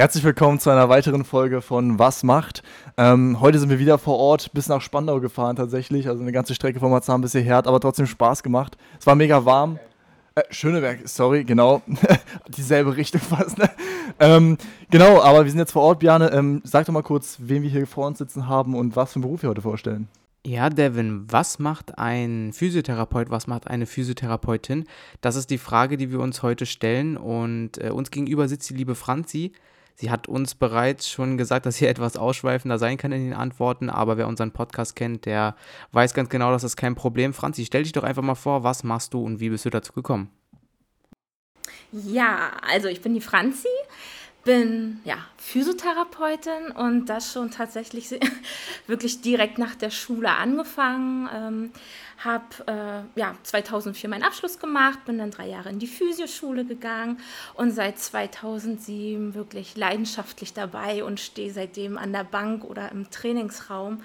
Herzlich willkommen zu einer weiteren Folge von Was macht. Ähm, heute sind wir wieder vor Ort, bis nach Spandau gefahren tatsächlich. Also eine ganze Strecke von Marzahn bis hierher, hat aber trotzdem Spaß gemacht. Es war mega warm. Äh, Schöneberg, sorry, genau. Dieselbe Richtung fast. Ne? Ähm, genau, aber wir sind jetzt vor Ort, Bjane. Ähm, sag doch mal kurz, wen wir hier vor uns sitzen haben und was für einen Beruf wir heute vorstellen. Ja, Devin, was macht ein Physiotherapeut, was macht eine Physiotherapeutin? Das ist die Frage, die wir uns heute stellen. Und äh, uns gegenüber sitzt die liebe Franzi. Sie hat uns bereits schon gesagt, dass sie etwas ausschweifender sein kann in den Antworten, aber wer unseren Podcast kennt, der weiß ganz genau, dass das kein Problem. Franzi, stell dich doch einfach mal vor, was machst du und wie bist du dazu gekommen? Ja, also ich bin die Franzi, bin ja Physiotherapeutin und das schon tatsächlich wirklich direkt nach der Schule angefangen. Ähm, habe äh, ja 2004 meinen Abschluss gemacht, bin dann drei Jahre in die Physioschule gegangen und seit 2007 wirklich leidenschaftlich dabei und stehe seitdem an der Bank oder im Trainingsraum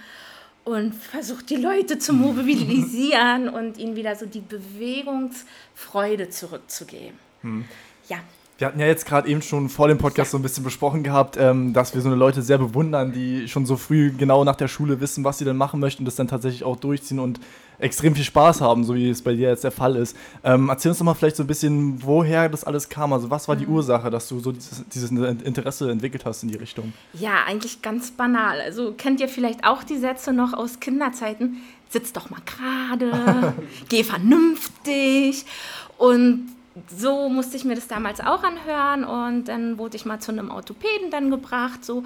und versuche die Leute zu mobilisieren und ihnen wieder so die Bewegungsfreude zurückzugeben. Hm. Ja, wir hatten ja jetzt gerade eben schon vor dem Podcast so ein bisschen besprochen gehabt, ähm, dass wir so eine Leute sehr bewundern, die schon so früh genau nach der Schule wissen, was sie denn machen möchten und das dann tatsächlich auch durchziehen und extrem viel Spaß haben, so wie es bei dir jetzt der Fall ist. Ähm, erzähl uns doch mal vielleicht so ein bisschen, woher das alles kam. Also was war die mhm. Ursache, dass du so dieses, dieses, Interesse entwickelt hast in die Richtung? Ja, eigentlich ganz banal. Also kennt ihr vielleicht auch die Sätze noch aus Kinderzeiten? Sitz doch mal gerade, geh vernünftig. Und so musste ich mir das damals auch anhören und dann wurde ich mal zu einem Orthopäden dann gebracht, so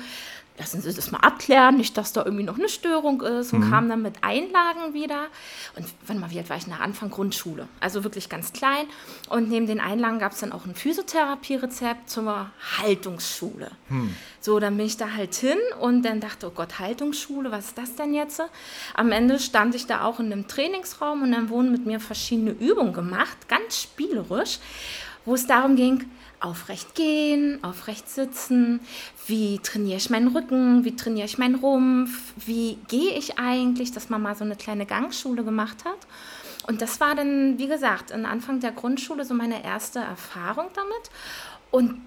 lassen Sie das mal abklären, nicht, dass da irgendwie noch eine Störung ist und mhm. kam dann mit Einlagen wieder. Und wann mal, wie alt war ich? Nach Anfang Grundschule, also wirklich ganz klein. Und neben den Einlagen gab es dann auch ein Physiotherapie-Rezept zur Haltungsschule. Mhm. So, dann bin ich da halt hin und dann dachte, oh Gott, Haltungsschule, was ist das denn jetzt? Am Ende stand ich da auch in einem Trainingsraum und dann wurden mit mir verschiedene Übungen gemacht, ganz spielerisch, wo es darum ging, aufrecht gehen, aufrecht sitzen, wie trainiere ich meinen Rücken, wie trainiere ich meinen Rumpf, wie gehe ich eigentlich, dass man mal so eine kleine Gangschule gemacht hat. Und das war dann, wie gesagt, am Anfang der Grundschule so meine erste Erfahrung damit. Und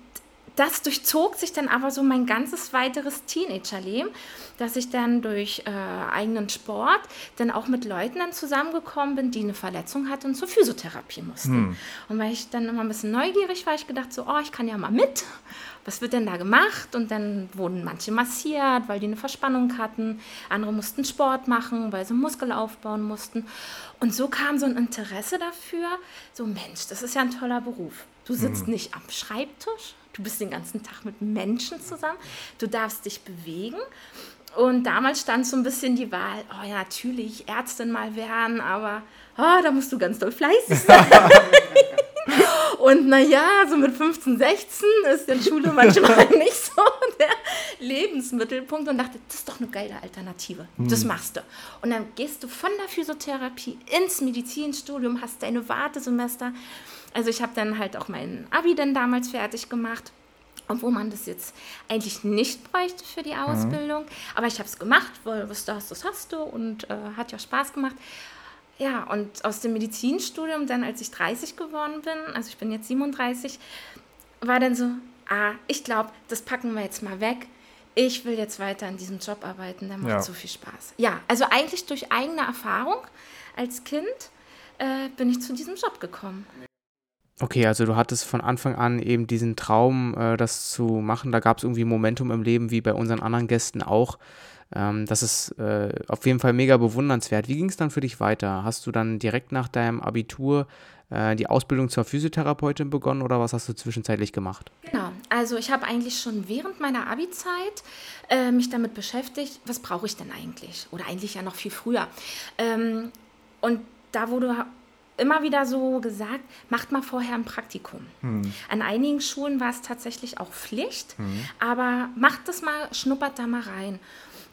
das durchzog sich dann aber so mein ganzes weiteres Teenagerleben, dass ich dann durch äh, eigenen Sport dann auch mit Leuten dann zusammengekommen bin, die eine Verletzung hatten und zur Physiotherapie mussten. Hm. Und weil ich dann immer ein bisschen neugierig war, ich gedacht so, oh, ich kann ja mal mit. Was wird denn da gemacht? Und dann wurden manche massiert, weil die eine Verspannung hatten. Andere mussten Sport machen, weil sie Muskel aufbauen mussten. Und so kam so ein Interesse dafür, so Mensch, das ist ja ein toller Beruf. Du sitzt hm. nicht am Schreibtisch, Du bist den ganzen Tag mit Menschen zusammen. Du darfst dich bewegen. Und damals stand so ein bisschen die Wahl, oh ja, natürlich, Ärztin mal werden, aber oh, da musst du ganz doll fleißig sein. Und naja, so mit 15, 16 ist die Schule manchmal nicht so der Lebensmittelpunkt und dachte, das ist doch eine geile Alternative. Mhm. Das machst du. Und dann gehst du von der Physiotherapie ins Medizinstudium, hast deine Wartesemester also ich habe dann halt auch mein Abi dann damals fertig gemacht obwohl man das jetzt eigentlich nicht bräuchte für die mhm. Ausbildung. Mhm. Aber ich habe es gemacht, weil was du hast, das hast du und äh, hat ja Spaß gemacht. Ja, und aus dem Medizinstudium dann, als ich 30 geworden bin, also ich bin jetzt 37, war dann so, ah, ich glaube, das packen wir jetzt mal weg. Ich will jetzt weiter in diesem Job arbeiten, der macht ja. so viel Spaß. Ja, also eigentlich durch eigene Erfahrung als Kind äh, bin ich zu diesem Job gekommen. Okay, also du hattest von Anfang an eben diesen Traum, äh, das zu machen. Da gab es irgendwie Momentum im Leben, wie bei unseren anderen Gästen auch. Ähm, das ist äh, auf jeden Fall mega bewundernswert. Wie ging es dann für dich weiter? Hast du dann direkt nach deinem Abitur äh, die Ausbildung zur Physiotherapeutin begonnen oder was hast du zwischenzeitlich gemacht? Genau, also ich habe eigentlich schon während meiner Abi-Zeit äh, mich damit beschäftigt, was brauche ich denn eigentlich? Oder eigentlich ja noch viel früher. Ähm, und da wurde immer wieder so gesagt, macht mal vorher ein Praktikum. Hm. An einigen Schulen war es tatsächlich auch Pflicht, hm. aber macht das mal, schnuppert da mal rein.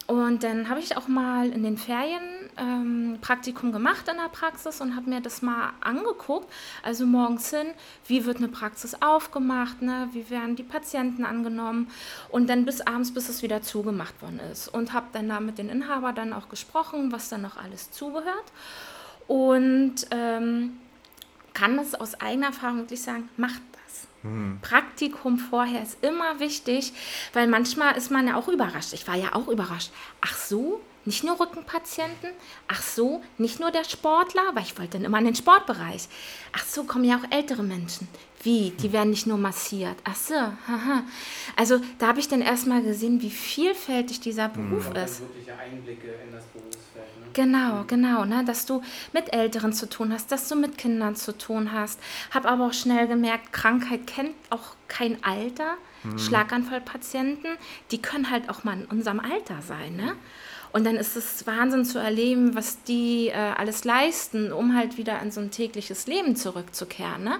Und dann habe ich auch mal in den Ferien ähm, Praktikum gemacht in der Praxis und habe mir das mal angeguckt. Also morgens hin, wie wird eine Praxis aufgemacht, ne? wie werden die Patienten angenommen und dann bis abends, bis es wieder zugemacht worden ist. Und habe dann da mit den Inhabern dann auch gesprochen, was dann noch alles zugehört und ähm, kann es aus eigener Erfahrung wirklich sagen, macht das. Hm. Praktikum vorher ist immer wichtig, weil manchmal ist man ja auch überrascht. Ich war ja auch überrascht. Ach so, nicht nur Rückenpatienten, ach so, nicht nur der Sportler, weil ich wollte dann immer in den Sportbereich. Ach so, kommen ja auch ältere Menschen. Wie? Die werden nicht nur massiert. Ach so, haha. Also da habe ich dann erstmal gesehen, wie vielfältig dieser Beruf mhm. ist. Wirkliche Einblicke in das Berufsfeld. Genau, genau, ne? dass du mit Älteren zu tun hast, dass du mit Kindern zu tun hast. Habe aber auch schnell gemerkt, Krankheit kennt auch kein Alter. Mhm. Schlaganfallpatienten, die können halt auch mal in unserem Alter sein. Ne? Und dann ist es Wahnsinn zu erleben, was die äh, alles leisten, um halt wieder in so ein tägliches Leben zurückzukehren. Ne?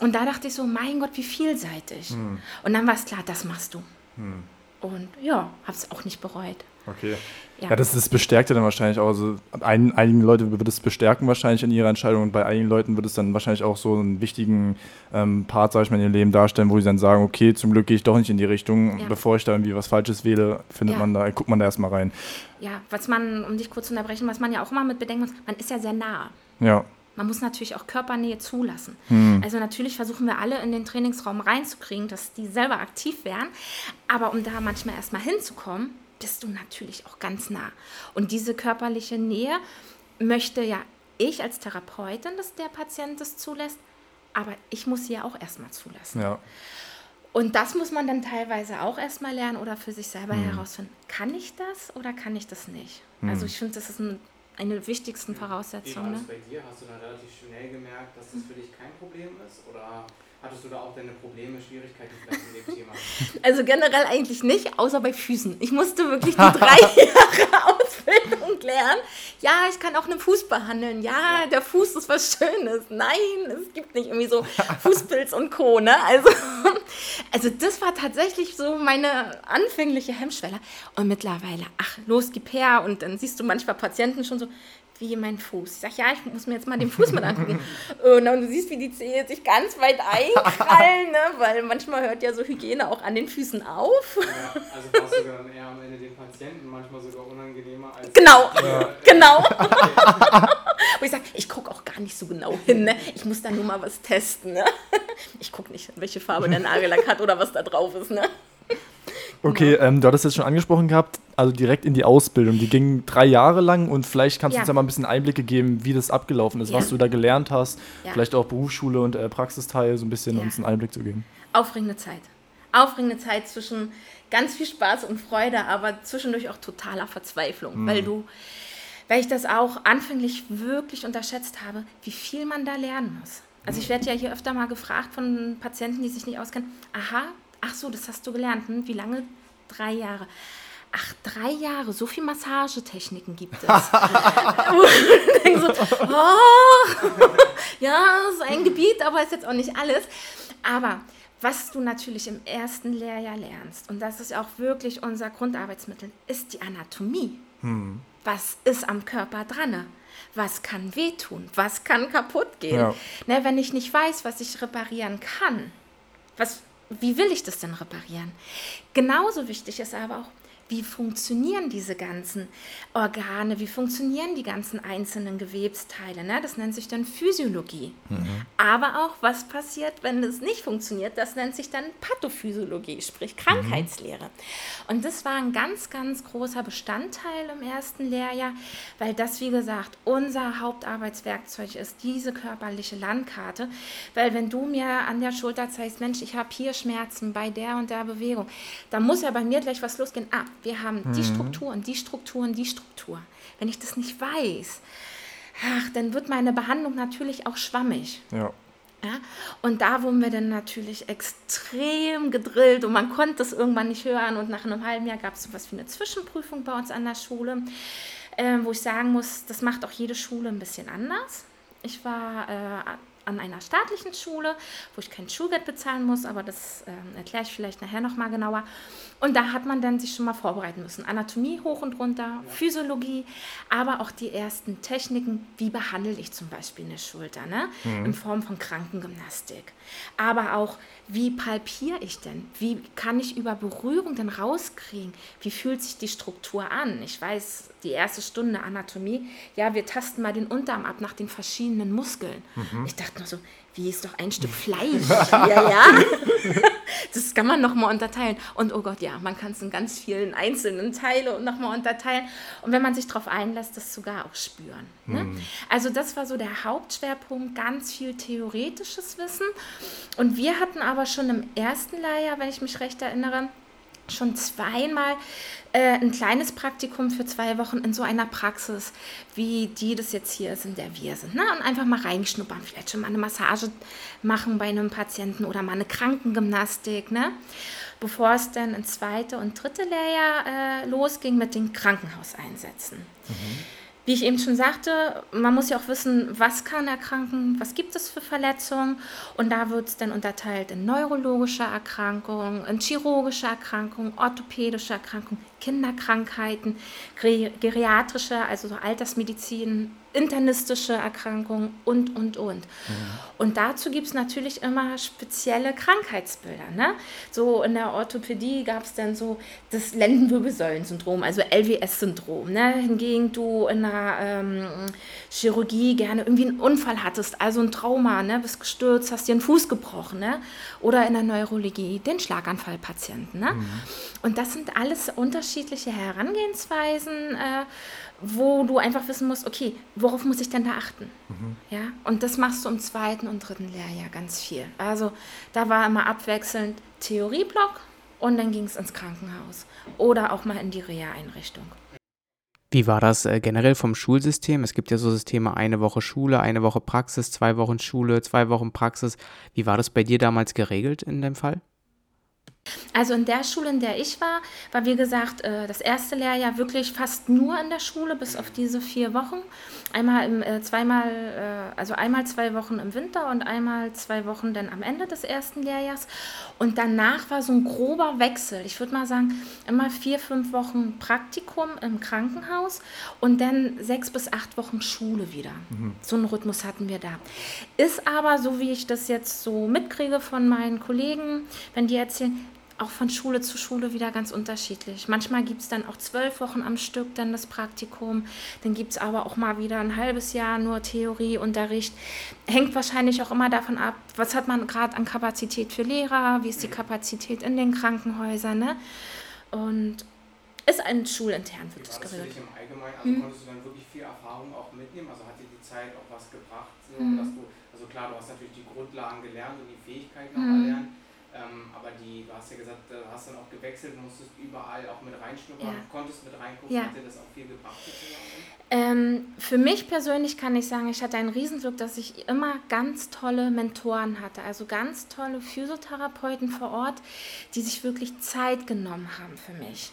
Und da dachte ich so, mein Gott, wie vielseitig. Hm. Und dann war es klar, das machst du. Hm. Und ja, habe es auch nicht bereut. Okay. Ja, ja das, das bestärkt ja dann wahrscheinlich auch. Also ein, einigen Leute wird es bestärken wahrscheinlich in ihrer Entscheidung und bei einigen Leuten wird es dann wahrscheinlich auch so einen wichtigen ähm, Part, sag ich mal, in ihrem Leben darstellen, wo sie dann sagen, okay, zum Glück gehe ich doch nicht in die Richtung, ja. bevor ich da irgendwie was Falsches wähle, findet ja. man da, guckt man da erstmal rein. Ja, was man, um dich kurz zu unterbrechen, was man ja auch immer mit bedenken muss, man ist ja sehr nah. Ja. Man muss natürlich auch Körpernähe zulassen. Hm. Also natürlich versuchen wir alle in den Trainingsraum reinzukriegen, dass die selber aktiv werden. Aber um da manchmal erstmal hinzukommen, bist du natürlich auch ganz nah. Und diese körperliche Nähe möchte ja ich als Therapeutin, dass der Patient das zulässt, aber ich muss sie ja auch erstmal zulassen. Ja. Und das muss man dann teilweise auch erstmal lernen oder für sich selber mhm. herausfinden. Kann ich das oder kann ich das nicht? Mhm. Also ich finde, das ist ein, eine der wichtigsten Voraussetzungen. Wie war das bei dir? Hast du dann relativ schnell gemerkt, dass das für dich kein Problem ist? Oder Hattest du da auch deine Probleme, Schwierigkeiten vielleicht in dem Thema? Also generell eigentlich nicht, außer bei Füßen. Ich musste wirklich die drei Jahre Ausbildung lernen. Ja, ich kann auch einen Fuß behandeln. Ja, ja, der Fuß ist was Schönes. Nein, es gibt nicht irgendwie so Fußpilz und Co. Ne? Also, also das war tatsächlich so meine anfängliche Hemmschwelle. Und mittlerweile, ach, los, gib her. Und dann siehst du manchmal Patienten schon so, wie mein Fuß. Ich sage, ja, ich muss mir jetzt mal den Fuß mit angucken. und du siehst, wie die Zehe sich ganz weit einkrallen, ne? weil manchmal hört ja so Hygiene auch an den Füßen auf. Ja, also war es sogar dann eher am Ende den Patienten manchmal sogar unangenehmer als... Genau, ja. genau. Wo ich sage, ich gucke auch gar nicht so genau hin. Ne? Ich muss da nur mal was testen. Ne? Ich gucke nicht, welche Farbe der Nagellack hat oder was da drauf ist. Ne? Okay, ähm, du hattest jetzt schon angesprochen gehabt, also direkt in die Ausbildung. Die ging drei Jahre lang und vielleicht kannst du uns ja mal ein bisschen Einblicke geben, wie das abgelaufen ist, ja. was du da gelernt hast. Ja. Vielleicht auch Berufsschule und äh, Praxisteil, so ein bisschen uns einen Einblick zu geben. Aufregende Zeit. Aufregende Zeit zwischen ganz viel Spaß und Freude, aber zwischendurch auch totaler Verzweiflung, mhm. weil du, weil ich das auch anfänglich wirklich unterschätzt habe, wie viel man da lernen muss. Also ich werde ja hier öfter mal gefragt von Patienten, die sich nicht auskennen, aha, Ach so, das hast du gelernt. Hm? Wie lange? Drei Jahre. Ach, drei Jahre, so viele Massagetechniken gibt es. so, oh, ja, so ein Gebiet, aber ist jetzt auch nicht alles. Aber was du natürlich im ersten Lehrjahr lernst, und das ist auch wirklich unser Grundarbeitsmittel, ist die Anatomie. Hm. Was ist am Körper dran? Was kann wehtun? Was kann kaputt gehen? Ja. Ne, wenn ich nicht weiß, was ich reparieren kann, was wie will ich das denn reparieren? Genauso wichtig ist aber auch, wie funktionieren diese ganzen Organe, wie funktionieren die ganzen einzelnen Gewebsteile. Ne? Das nennt sich dann Physiologie. Mhm. Aber auch, was passiert, wenn es nicht funktioniert, das nennt sich dann Pathophysiologie, sprich Krankheitslehre. Mhm. Und das war ein ganz, ganz großer Bestandteil im ersten Lehrjahr, weil das, wie gesagt, unser Hauptarbeitswerkzeug ist, diese körperliche Landkarte. Weil wenn du mir an der Schulter zeigst, Mensch, ich habe hier Schmerzen bei der und der Bewegung, dann muss ja bei mir gleich was losgehen. Ah, wir haben mhm. die Struktur und die Struktur und die Struktur. Wenn ich das nicht weiß, ach, dann wird meine Behandlung natürlich auch schwammig. Ja. Ja, und da wurden wir dann natürlich extrem gedrillt und man konnte es irgendwann nicht hören. Und nach einem halben Jahr gab es so was wie eine Zwischenprüfung bei uns an der Schule, äh, wo ich sagen muss, das macht auch jede Schule ein bisschen anders. Ich war äh, an einer staatlichen Schule, wo ich kein Schulgeld bezahlen muss, aber das äh, erkläre ich vielleicht nachher nochmal genauer. Und da hat man dann sich schon mal vorbereiten müssen. Anatomie hoch und runter, Physiologie, aber auch die ersten Techniken, wie behandle ich zum Beispiel eine Schulter, ne? in Form von Krankengymnastik. Aber auch, wie palpiere ich denn? Wie kann ich über Berührung denn rauskriegen? Wie fühlt sich die Struktur an? Ich weiß, die erste Stunde Anatomie, ja, wir tasten mal den Unterarm ab nach den verschiedenen Muskeln. Ich dachte nur so, wie ist doch ein Stück Fleisch hier, ja? Das kann man nochmal unterteilen. Und oh Gott, ja, man kann es in ganz vielen einzelnen Teile nochmal unterteilen. Und wenn man sich darauf einlässt, das sogar auch spüren. Ne? Also das war so der Hauptschwerpunkt, ganz viel theoretisches Wissen. Und wir hatten aber schon im ersten Lehrjahr, wenn ich mich recht erinnere, schon zweimal äh, ein kleines Praktikum für zwei Wochen in so einer Praxis, wie die das jetzt hier ist, in der wir sind. Ne? Und einfach mal reinschnuppern, vielleicht schon mal eine Massage machen bei einem Patienten oder mal eine Krankengymnastik, ne? bevor es dann ins zweite und dritte Lehrjahr äh, losging mit den Krankenhauseinsätzen. Wie ich eben schon sagte, man muss ja auch wissen, was kann erkranken, was gibt es für Verletzungen. Und da wird es dann unterteilt in neurologische Erkrankungen, in chirurgische Erkrankungen, orthopädische Erkrankungen, Kinderkrankheiten, geri- geriatrische, also so Altersmedizin, internistische Erkrankungen und, und, und. Und dazu gibt es natürlich immer spezielle Krankheitsbilder. Ne? So in der Orthopädie gab es dann so das Lendenwirbelsäulensyndrom, also LWS-Syndrom. Ne? Hingegen du in der ähm, Chirurgie gerne irgendwie einen Unfall hattest, also ein Trauma, ne? bist gestürzt, hast dir einen Fuß gebrochen. Ne? Oder in der Neurologie den Schlaganfallpatienten. Ne? Und das sind alles unterschiedliche Herangehensweisen. Äh, wo du einfach wissen musst, okay, worauf muss ich denn da achten? Ja, und das machst du im zweiten und dritten Lehrjahr ganz viel. Also da war immer abwechselnd Theorieblock und dann ging es ins Krankenhaus oder auch mal in die Reha-Einrichtung. Wie war das äh, generell vom Schulsystem? Es gibt ja so Systeme, eine Woche Schule, eine Woche Praxis, zwei Wochen Schule, zwei Wochen Praxis. Wie war das bei dir damals geregelt in dem Fall? Also in der Schule, in der ich war, war wie gesagt äh, das erste Lehrjahr wirklich fast nur in der Schule, bis auf diese vier Wochen. Einmal im, äh, zweimal, äh, also einmal zwei Wochen im Winter und einmal zwei Wochen dann am Ende des ersten Lehrjahrs. Und danach war so ein grober Wechsel. Ich würde mal sagen, immer vier, fünf Wochen Praktikum im Krankenhaus und dann sechs bis acht Wochen Schule wieder. So einen Rhythmus hatten wir da. Ist aber, so wie ich das jetzt so mitkriege von meinen Kollegen, wenn die erzählen, auch von Schule zu Schule wieder ganz unterschiedlich. Manchmal gibt es dann auch zwölf Wochen am Stück dann das Praktikum. Dann gibt es aber auch mal wieder ein halbes Jahr nur Theorieunterricht. Hängt wahrscheinlich auch immer davon ab, was hat man gerade an Kapazität für Lehrer, wie ist die Kapazität in den Krankenhäusern. Ne? Und ist ein schulintern, wird das geregelt. im Allgemeinen? Also konntest du dann wirklich viel Erfahrung auch mitnehmen? Also hat dir die Zeit auch was gebracht? So, dass du, also klar, du hast natürlich die Grundlagen gelernt und die Fähigkeiten auch erlernt. Die, du hast ja gesagt, du hast dann auch gewechselt, musstest überall auch mit reinschnuppern, Ja. konntest mit reingucken, Ja. hat dir das auch viel gebracht? Ähm, für mich persönlich kann ich sagen, ich hatte ein Riesenglück, dass ich immer ganz tolle Mentoren hatte, also ganz tolle Physiotherapeuten vor Ort, die sich wirklich Zeit genommen haben für mich.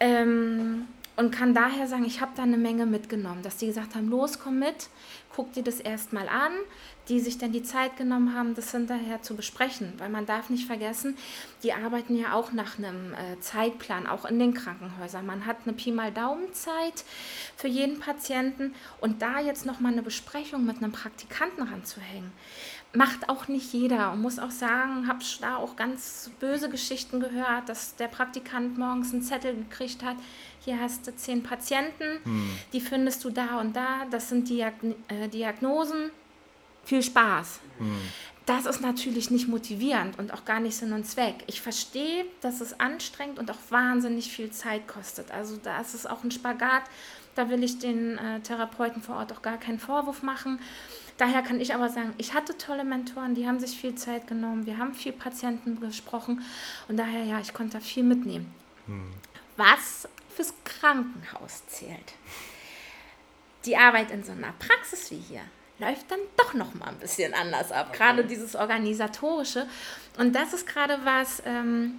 Ähm, und kann daher sagen, ich habe da eine Menge mitgenommen, dass die gesagt haben, los, komm mit, guck dir das erstmal an, die sich dann die Zeit genommen haben, das hinterher zu besprechen, weil man darf nicht vergessen, die arbeiten ja auch nach einem äh, Zeitplan, auch in den Krankenhäusern. Man hat eine Pi mal Daumenzeit für jeden Patienten und da jetzt nochmal eine Besprechung mit einem Praktikanten ranzuhängen, macht auch nicht jeder. Und muss auch sagen, habe da auch ganz böse Geschichten gehört, dass der Praktikant morgens einen Zettel gekriegt hat. Hier hast du zehn Patienten, die findest du da und da. Das sind Diagn äh, Diagnosen. Viel Spaß. Das ist natürlich nicht motivierend und auch gar nicht Sinn und Zweck. Ich verstehe, dass es anstrengend und auch wahnsinnig viel Zeit kostet. Also da ist es auch ein Spagat. Da will ich den äh, Therapeuten vor Ort auch gar keinen Vorwurf machen. Daher kann ich aber sagen, ich hatte tolle Mentoren, die haben sich viel Zeit genommen, wir haben viel Patienten gesprochen und daher ja, ich konnte da viel mitnehmen. Was fürs Krankenhaus zählt. Die Arbeit in so einer Praxis wie hier läuft dann doch noch mal ein bisschen anders ab, gerade dieses organisatorische und das ist gerade was, ähm,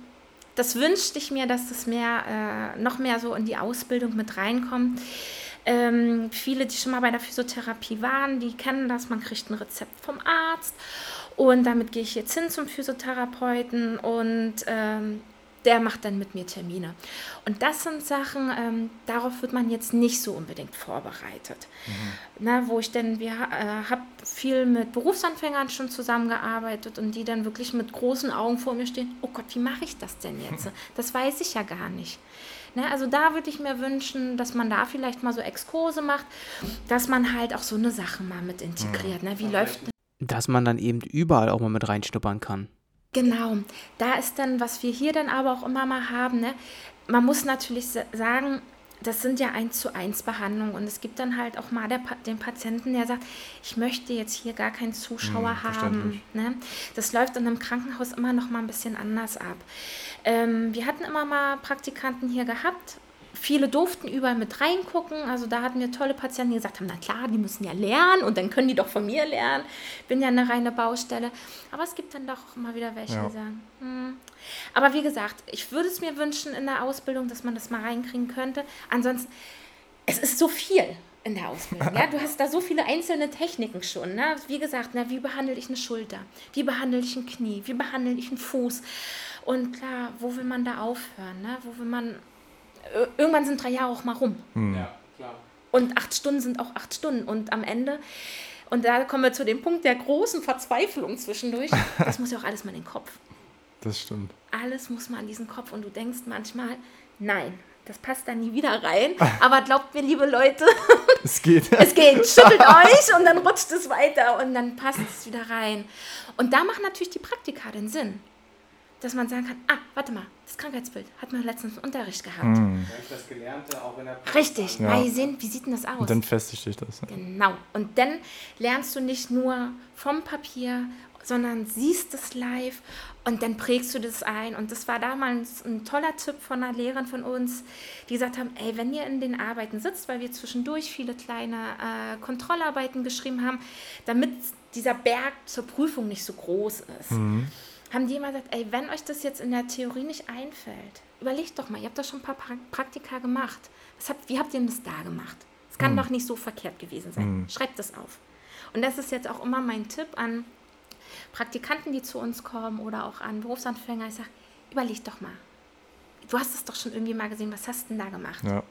das wünschte ich mir, dass das mehr, äh, noch mehr so in die Ausbildung mit reinkommt. Ähm, viele, die schon mal bei der Physiotherapie waren, die kennen das. Man kriegt ein Rezept vom Arzt und damit gehe ich jetzt hin zum Physiotherapeuten und ähm, der macht dann mit mir Termine. Und das sind Sachen, ähm, darauf wird man jetzt nicht so unbedingt vorbereitet. Mhm. Na, wo ich denn, wir äh, habe viel mit Berufsanfängern schon zusammengearbeitet und die dann wirklich mit großen Augen vor mir stehen, oh Gott, wie mache ich das denn jetzt? Das weiß ich ja gar nicht. Ne, also da würde ich mir wünschen, dass man da vielleicht mal so Exkurse macht, dass man halt auch so eine Sache mal mit integriert. Ne? Wie läuft Dass man dann eben überall auch mal mit reinschnuppern kann. Genau, da ist dann, was wir hier dann aber auch immer mal haben, ne? man muss natürlich sagen, das sind ja eins zu eins Behandlungen und es gibt dann halt auch mal der, den Patienten, der sagt, ich möchte jetzt hier gar keinen Zuschauer hm, haben. Ne? Das läuft in einem Krankenhaus immer noch mal ein bisschen anders ab. Ähm, wir hatten immer mal Praktikanten hier gehabt, Viele durften überall mit reingucken. Also da hatten wir tolle Patienten, die gesagt haben, na klar, die müssen ja lernen und dann können die doch von mir lernen. Bin ja eine reine Baustelle. Aber es gibt dann doch mal wieder welche, ja. die sagen, hm. Aber wie gesagt, ich würde es mir wünschen in der Ausbildung, dass man das mal reinkriegen könnte. Ansonsten, es ist so viel in der Ausbildung. Ja? Du hast da so viele einzelne Techniken schon. Ne? Wie gesagt, ne, wie behandle ich eine Schulter? Wie behandle ich ein Knie? Wie behandle ich einen Fuß? Und klar, wo will man da aufhören? Ne? Wo will man irgendwann sind drei Jahre auch mal rum. Hm. Ja, klar. Und acht Stunden sind auch acht Stunden. Und am Ende, und da kommen wir zu dem Punkt der großen Verzweiflung zwischendurch, das muss ja auch alles mal in den Kopf. Das stimmt. Alles muss mal in diesen Kopf. Und du denkst manchmal, nein, das passt da nie wieder rein. Aber glaubt mir, liebe Leute, es geht. es geht. Schüttelt euch und dann rutscht es weiter und dann passt es wieder rein. Und da machen natürlich die Praktika den Sinn dass man sagen kann, ah, warte mal, das Krankheitsbild hat man letztens im Unterricht gehabt. Mhm. Das Gelernte auch in der Richtig, ja. weil sehen, wie sieht denn das aus? Und dann festigt sich das. Genau. Und dann lernst du nicht nur vom Papier, sondern siehst es live und dann prägst du das ein. Und das war damals ein toller Tipp von einer Lehrerin von uns, die gesagt haben, ey, wenn ihr in den Arbeiten sitzt, weil wir zwischendurch viele kleine äh, Kontrollarbeiten geschrieben haben, damit dieser Berg zur Prüfung nicht so groß ist. Mhm haben die immer gesagt, ey, wenn euch das jetzt in der Theorie nicht einfällt, überlegt doch mal, ihr habt doch schon ein paar Praktika gemacht. Was habt, wie habt ihr denn das da gemacht? Es kann mhm. doch nicht so verkehrt gewesen sein. Mhm. Schreibt das auf. Und das ist jetzt auch immer mein Tipp an Praktikanten, die zu uns kommen oder auch an Berufsanfänger. Ich sage, überleg doch mal. Du hast es doch schon irgendwie mal gesehen, was hast du denn da gemacht? Ja.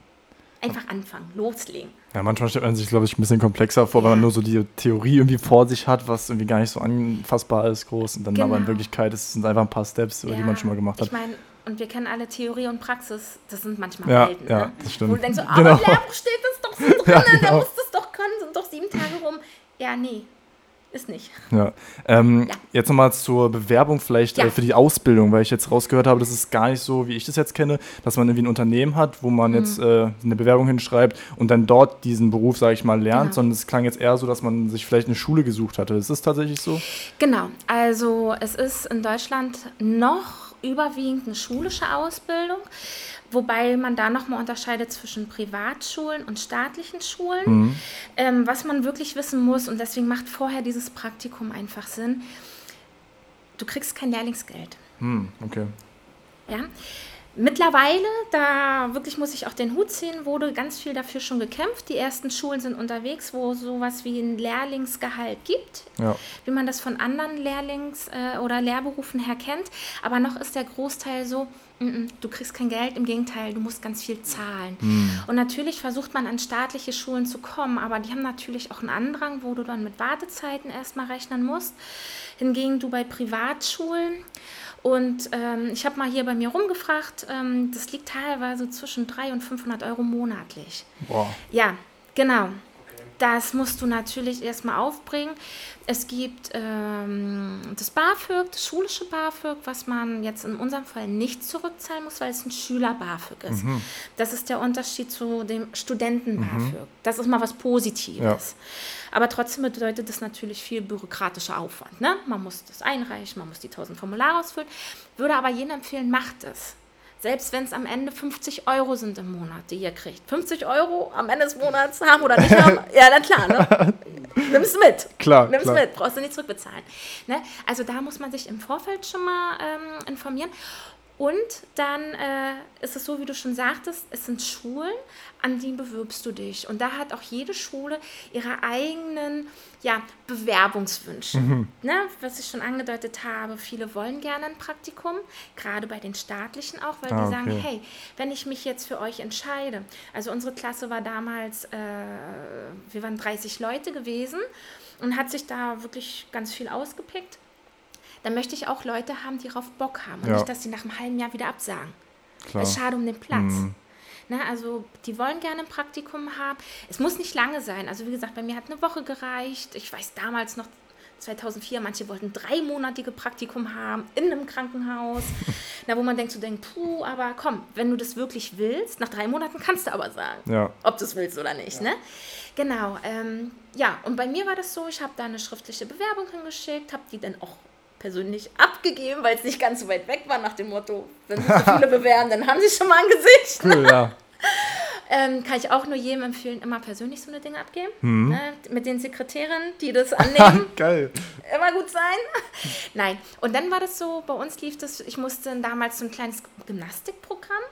Einfach anfangen, loslegen. Ja, manchmal stellt man sich, glaube ich, ein bisschen komplexer vor, ja. weil man nur so die Theorie irgendwie vor sich hat, was irgendwie gar nicht so anfassbar ist, groß. Und dann genau. aber in Wirklichkeit ist es einfach ein paar Steps, ja. die man schon mal gemacht hat. Ich meine, und wir kennen alle Theorie und Praxis, das sind manchmal ja, Welten. Ja, ne? das stimmt. Wo du denkst, so, aber genau. im Lehrbuch steht das doch so drin, ja, genau. der muss das doch können, sind doch sieben Tage rum. Ja, nee, ist nicht. Ja. Ähm, ja. Jetzt nochmal zur Bewerbung vielleicht ja. äh, für die Ausbildung, weil ich jetzt rausgehört habe, das ist gar nicht so, wie ich das jetzt kenne, dass man irgendwie ein Unternehmen hat, wo man mhm. jetzt äh, eine Bewerbung hinschreibt und dann dort diesen Beruf, sage ich mal, lernt, genau. sondern es klang jetzt eher so, dass man sich vielleicht eine Schule gesucht hatte. Ist das tatsächlich so? Genau. Also es ist in Deutschland noch überwiegend eine schulische Ausbildung. Wobei man da nochmal unterscheidet zwischen Privatschulen und staatlichen Schulen. Mhm. Ähm, was man wirklich wissen muss, und deswegen macht vorher dieses Praktikum einfach Sinn, du kriegst kein Lehrlingsgeld. Mhm, okay. Ja. Mittlerweile, da wirklich muss ich auch den Hut ziehen, wurde ganz viel dafür schon gekämpft. Die ersten Schulen sind unterwegs, wo sowas wie ein Lehrlingsgehalt gibt, ja. wie man das von anderen Lehrlings- äh, oder Lehrberufen her kennt. Aber noch ist der Großteil so, du kriegst kein Geld, im Gegenteil, du musst ganz viel zahlen. Mhm. Und natürlich versucht man an staatliche Schulen zu kommen, aber die haben natürlich auch einen Andrang, wo du dann mit Wartezeiten erstmal rechnen musst. Hingegen du bei Privatschulen und ähm, ich habe mal hier bei mir rumgefragt, ähm, das liegt teilweise zwischen 300 und 500 Euro monatlich. Boah. Ja, genau. Das musst du natürlich erstmal aufbringen. Es gibt ähm, das BAföG, das schulische BAföG, was man jetzt in unserem Fall nicht zurückzahlen muss, weil es ein Schüler-BAföG ist. Mhm. Das ist der Unterschied zu dem Studenten-BAföG. Mhm. Das ist mal was Positives. Ja. Aber trotzdem bedeutet das natürlich viel bürokratischer Aufwand. Ne? Man muss das einreichen, man muss die 1000 Formulare ausfüllen. Würde aber jedem empfehlen, macht es. Selbst wenn es am Ende 50 Euro sind im Monat, die ihr kriegt. 50 Euro am Ende des Monats haben oder nicht haben, ja, dann klar, ne? Nimm's mit. Klar. Nimm's klar. mit, brauchst du nicht zurückbezahlen. Ne? Also da muss man sich im Vorfeld schon mal ähm, informieren. Und dann äh, ist es so, wie du schon sagtest, es sind Schulen, an die bewirbst du dich. Und da hat auch jede Schule ihre eigenen ja, Bewerbungswünsche. Mhm. Ne? Was ich schon angedeutet habe, viele wollen gerne ein Praktikum, gerade bei den staatlichen auch, weil ah, die sagen, okay. hey, wenn ich mich jetzt für euch entscheide, also unsere Klasse war damals, äh, wir waren 30 Leute gewesen und hat sich da wirklich ganz viel ausgepickt dann möchte ich auch Leute haben, die darauf Bock haben. Und ja. nicht, dass sie nach einem halben Jahr wieder absagen. Klar. Es ist schade um den Platz. Mhm. Ne, also die wollen gerne ein Praktikum haben. Es muss nicht lange sein. Also wie gesagt, bei mir hat eine Woche gereicht. Ich weiß damals noch 2004, manche wollten dreimonatige Praktikum haben in einem Krankenhaus. Na, wo man denkt, so denkt, puh, aber komm, wenn du das wirklich willst, nach drei Monaten kannst du aber sagen, ja. ob du es willst oder nicht. Ja. Ne? Genau, ähm, ja, und bei mir war das so, ich habe da eine schriftliche Bewerbung hingeschickt, habe die dann auch persönlich abgegeben, weil es nicht ganz so weit weg war, nach dem Motto, wenn sich so viele bewerben, dann haben sie schon mal ein Gesicht. Cool, ja. ähm, kann ich auch nur jedem empfehlen, immer persönlich so eine Dinge abgeben. Mhm. Ne? Mit den Sekretärinnen, die das annehmen. Geil. Immer gut sein. Nein. Und dann war das so, bei uns lief das, ich musste damals so ein kleines Gymnastikprogramm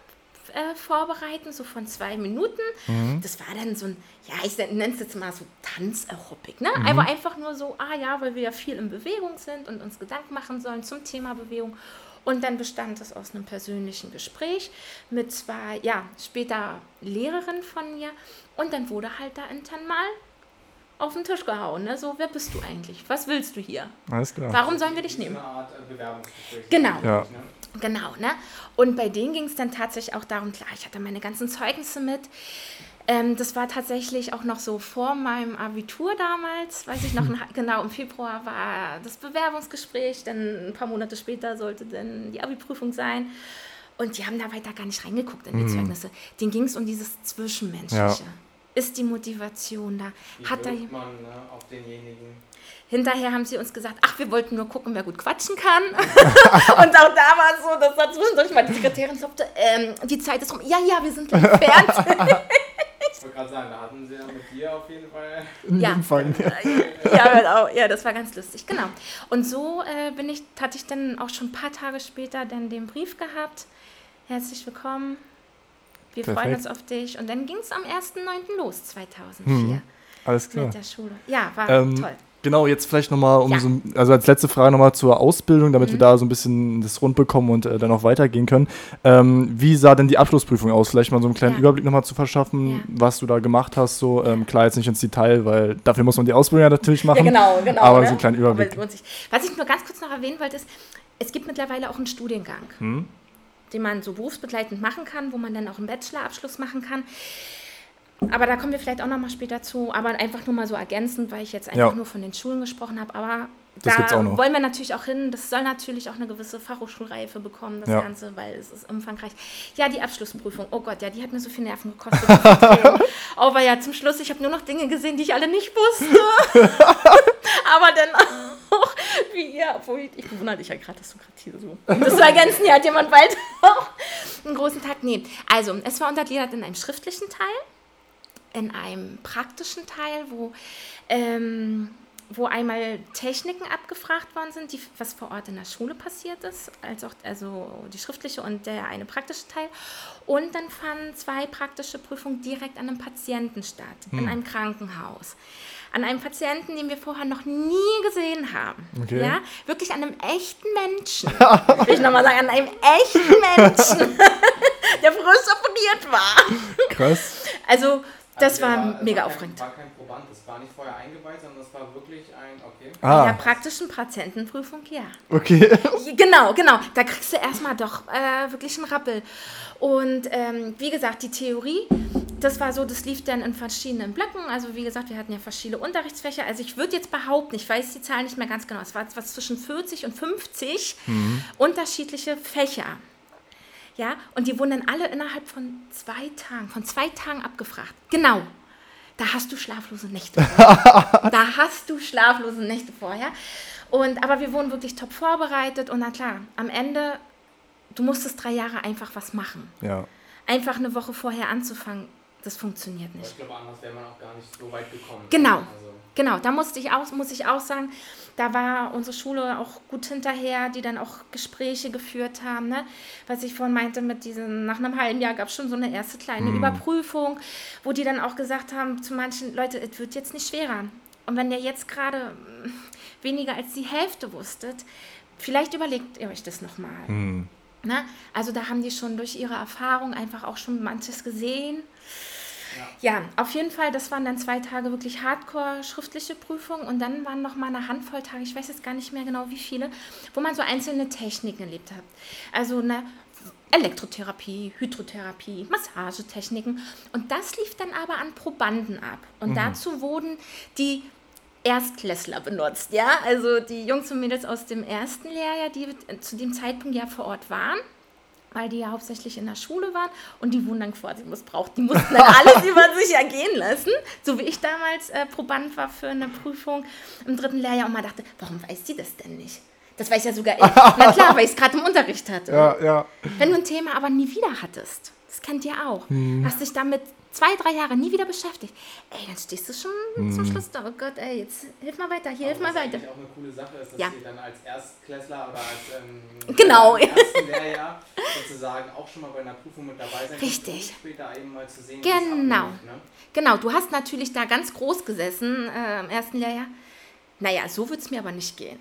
äh, vorbereiten, so von zwei Minuten. Mhm. Das war dann so ein, ja, ich nenne es jetzt mal so Tanzaerobik. Ne? Mhm. Aber einfach nur so, ah ja, weil wir ja viel in Bewegung sind und uns Gedanken machen sollen zum Thema Bewegung. Und dann bestand es aus einem persönlichen Gespräch mit zwei, ja, später Lehrerinnen von mir. Und dann wurde halt da intern mal auf den Tisch gehauen. Ne? So, wer bist du eigentlich? Was willst du hier? Alles klar. Warum sollen wir dich nehmen? Eine Art äh, Bewerbungsgespräch. Genau. Ja. Genau, ne? Und bei denen ging es dann tatsächlich auch darum, klar, ich hatte meine ganzen Zeugnisse mit. Ähm, das war tatsächlich auch noch so vor meinem Abitur damals, weiß ich noch, genau, im Februar war das Bewerbungsgespräch, dann ein paar Monate später sollte dann die Abi-Prüfung sein. Und die haben da weiter gar nicht reingeguckt in die mhm. Zeugnisse. Denen ging es um dieses Zwischenmenschliche. Ja. Ist die Motivation da? Wie Hat da man ne, auf denjenigen? Hinterher haben sie uns gesagt, ach, wir wollten nur gucken, wer gut quatschen kann. und auch da war es so, dass da zwischendurch mal die Sekretärin sagte, ähm, die Zeit ist rum. Ja, ja, wir sind gleich fertig. Ich wollte gerade sagen, da hatten sie ja mit dir auf jeden Fall ja. Empfang. ja, ja, das war ganz lustig, genau. Und so äh, bin ich, hatte ich dann auch schon ein paar Tage später dann den Brief gehabt. Herzlich willkommen, wir Perfekt. freuen uns auf dich. Und dann ging es am 1.9. los, 2004. Hm, alles klar. Mit der Schule. Ja, war ähm, toll. Genau, jetzt vielleicht nochmal, um ja. so, also als letzte Frage nochmal zur Ausbildung, damit mhm. wir da so ein bisschen das rund bekommen und äh, dann auch weitergehen können. Ähm, wie sah denn die Abschlussprüfung aus? Vielleicht mal so einen kleinen ja. Überblick nochmal zu verschaffen, ja. was du da gemacht hast. So ähm, klar, jetzt nicht ins Detail, weil dafür muss man die Ausbildung ja natürlich machen. Ja, genau, genau. Aber ne? so einen kleinen Überblick. Was ich nur ganz kurz noch erwähnen wollte, ist, es gibt mittlerweile auch einen Studiengang, hm? den man so berufsbegleitend machen kann, wo man dann auch einen Bachelorabschluss machen kann. Aber da kommen wir vielleicht auch noch mal später zu. Aber einfach nur mal so ergänzend, weil ich jetzt einfach ja. nur von den Schulen gesprochen habe. Aber das da wollen wir natürlich auch hin. Das soll natürlich auch eine gewisse Fachhochschulreife bekommen, das ja. Ganze, weil es ist umfangreich. Ja, die Abschlussprüfung. Oh Gott, ja, die hat mir so viel Nerven gekostet. Aber ja, zum Schluss, ich habe nur noch Dinge gesehen, die ich alle nicht wusste. Aber dann auch, wie ihr, obwohl ich, ich bewundere dich ja gerade, dass du gerade hier so. Um das zu ergänzen, hier hat jemand bald auch einen großen Tag. Nee, also, es war untergliedert in einem schriftlichen Teil in einem praktischen Teil, wo, ähm, wo einmal Techniken abgefragt worden sind, die, was vor Ort in der Schule passiert ist, als auch also die schriftliche und der eine praktische Teil. Und dann fanden zwei praktische Prüfungen direkt an einem Patienten statt, hm. in einem Krankenhaus an einem Patienten, den wir vorher noch nie gesehen haben. Okay. Ja, wirklich an einem echten Menschen. Will ich nochmal sagen, an einem echten Menschen, der frisch operiert war. Krass. Also das war, war, mega war aufregend. Kein, war kein Proband, das war nicht vorher eingeweiht, sondern das war wirklich ein, okay. Ah. In der praktischen Patientenprüfung, ja. Okay. Genau, genau. Da kriegst du erstmal doch äh, wirklich einen Rappel. Und ähm, wie gesagt, die Theorie, das war so, das lief dann in verschiedenen Blöcken. Also wie gesagt, wir hatten ja verschiedene Unterrichtsfächer. Also ich würde jetzt behaupten, ich weiß die Zahl nicht mehr ganz genau, es war was zwischen 40 und 50 mhm. unterschiedliche Fächer. Ja, und die wurden dann alle innerhalb von zwei Tagen, von zwei Tagen abgefragt. Genau. Da hast du schlaflose Nächte vorher. da hast du schlaflose Nächte vorher. Und, aber wir wurden wirklich top vorbereitet und na klar, am Ende, du musstest drei Jahre einfach was machen. Ja. Einfach eine Woche vorher anzufangen, Das funktioniert Aber nicht. ich glaube, anders wäre man auch gar nicht so weit gekommen. Genau. Also, Genau, da musste ich auch, muss ich auch sagen, da war unsere Schule auch gut hinterher, die dann auch Gespräche geführt haben. Ne? Was ich vorhin meinte, mit diesen, nach einem halben Jahr gab es schon so eine erste kleine Überprüfung, wo die dann auch gesagt haben zu manchen Leute, es wird jetzt nicht schwerer. Und wenn ihr jetzt gerade mm, weniger als die Hälfte wusstet, vielleicht überlegt ihr euch das nochmal. Ne? Also da haben die schon durch ihre Erfahrung einfach auch schon manches gesehen. Ja, auf jeden Fall, das waren dann zwei Tage wirklich hardcore schriftliche Prüfungen und dann waren noch mal eine Handvoll Tage, ich weiß jetzt gar nicht mehr genau wie viele, wo man so einzelne Techniken erlebt hat. Also eine Elektrotherapie, Hydrotherapie, Massagetechniken. Und das lief dann aber an Probanden ab. Und dazu wurden die Erstklässler benutzt, ja, also die Jungs und Mädels aus dem ersten Lehrjahr, die zu dem Zeitpunkt ja vor Ort waren weil die ja hauptsächlich in der Schule waren und die wurden dann quasi missbraucht. Die mussten dann alles über sich ergehen lassen, so wie ich damals äh, Proband war für eine Prüfung im dritten Lehrjahr und man dachte, warum weiß die das denn nicht? Das weiß ja sogar ich. Na klar, weil ich es gerade im Unterricht hatte. Ja, ja. Wenn du ein Thema aber nie wieder hattest, das kennt ihr auch, hast dich damit zwei, drei Jahre nie wieder beschäftigt, ey, dann stehst du schon zum Schluss da, oh Gott, ey, jetzt hilf mal weiter, hier, hilf mal was weiter. eigentlich auch eine coole Sache ist, dass Ja. ihr dann als Erstklässler oder als ähm, Genau. im ersten Lehrjahr sozusagen auch schon mal bei einer Prüfung mit dabei sein Richtig. um später eben mal zu sehen, Genau. abläuft, ne? Genau, du hast natürlich da ganz groß gesessen äh, im ersten Lehrjahr. Naja, so wird es mir aber nicht gehen.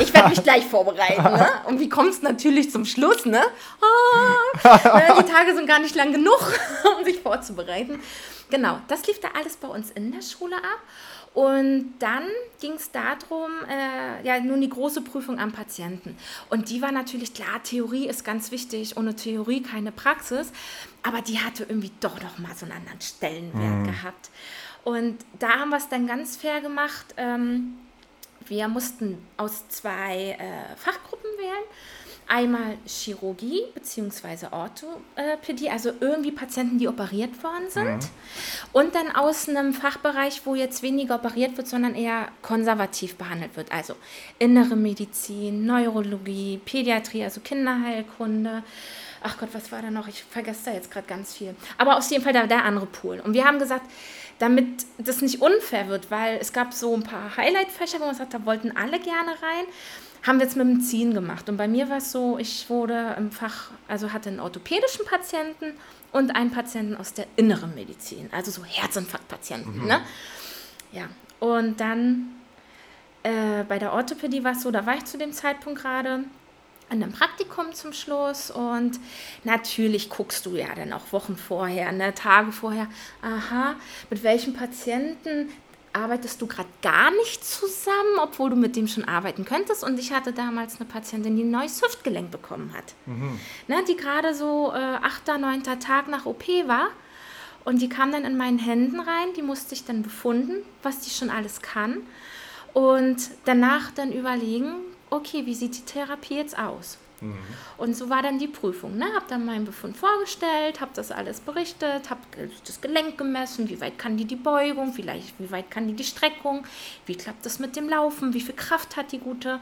Ich werde mich gleich vorbereiten. Ne? Und wie kommt es natürlich zum Schluss? Ne? Ah, ne, die Tage sind gar nicht lang genug, um sich vorzubereiten. Genau, das lief da alles bei uns in der Schule ab. Und dann ging es darum, äh, ja, nun die große Prüfung am Patienten. Und die war natürlich klar, Theorie ist ganz wichtig, ohne Theorie keine Praxis. Aber die hatte irgendwie doch noch mal so einen anderen Stellenwert gehabt. Und da haben wir es dann ganz fair gemacht. Ähm, wir mussten aus zwei äh, Fachgruppen wählen. Einmal Chirurgie bzw. Orthopädie, also irgendwie Patienten, die operiert worden sind. Und dann aus einem Fachbereich, wo jetzt weniger operiert wird, sondern eher konservativ behandelt wird. Also innere Medizin, Neurologie, Pädiatrie, also Kinderheilkunde. Ach Gott, was war da noch? Ich vergesse da jetzt gerade ganz viel. Aber aus jedem Fall der, der andere Pool. Und wir haben gesagt, damit das nicht unfair wird, weil es gab so ein paar Highlight-Fächer, wo man sagt, da wollten alle gerne rein, haben wir jetzt mit dem Ziehen gemacht. Und bei mir war es so, ich wurde im Fach, also hatte einen orthopädischen Patienten und einen Patienten aus der inneren Medizin, also so Herzinfarktpatienten. Ne? Ja, und dann äh, bei der Orthopädie war es so, da war ich zu dem Zeitpunkt gerade in einem Praktikum zum Schluss und natürlich guckst du ja dann auch Wochen vorher, ne, Tage vorher, aha, mit welchem Patienten arbeitest du gerade gar nicht zusammen, obwohl du mit dem schon arbeiten könntest. Und ich hatte damals eine Patientin, die ein neues Hüftgelenk bekommen hat, ne, die gerade so äh, achter, neunter Tag nach OP war. Und die kam dann in meinen Händen rein, die musste ich dann befunden, was die schon alles kann. Und danach dann überlegen, okay, wie sieht die Therapie jetzt aus? Und so war dann die Prüfung. Ne? Habe dann meinen Befund vorgestellt, habe das alles berichtet, habe das Gelenk gemessen, wie weit kann die die Beugung, vielleicht, wie weit kann die die Streckung, wie klappt das mit dem Laufen, wie viel Kraft hat die gute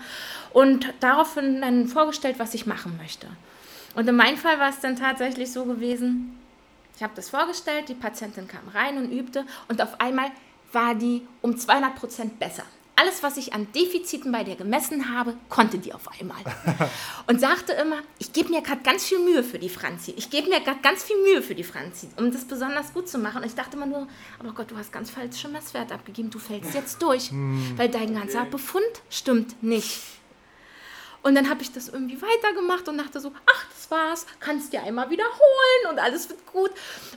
und daraufhin dann vorgestellt, was ich machen möchte. Und in meinem Fall war es dann tatsächlich so gewesen, ich habe das vorgestellt, die Patientin kam rein und übte und auf einmal war die um 200 Prozent besser. Alles, was ich an Defiziten bei dir gemessen habe, konnte die auf einmal. Und sagte immer, ich gebe mir gerade ganz viel Mühe für die Franzi. Ich gebe mir gerade ganz viel Mühe für die Franzi, um das besonders gut zu machen. Und ich dachte immer nur, aber Gott, du hast ganz falsche Messwerte abgegeben, du fällst jetzt durch, weil dein ganzer Befund stimmt nicht. Und dann habe ich das irgendwie weitergemacht und dachte so, ach, das war's, kannst dir einmal wiederholen und alles wird gut.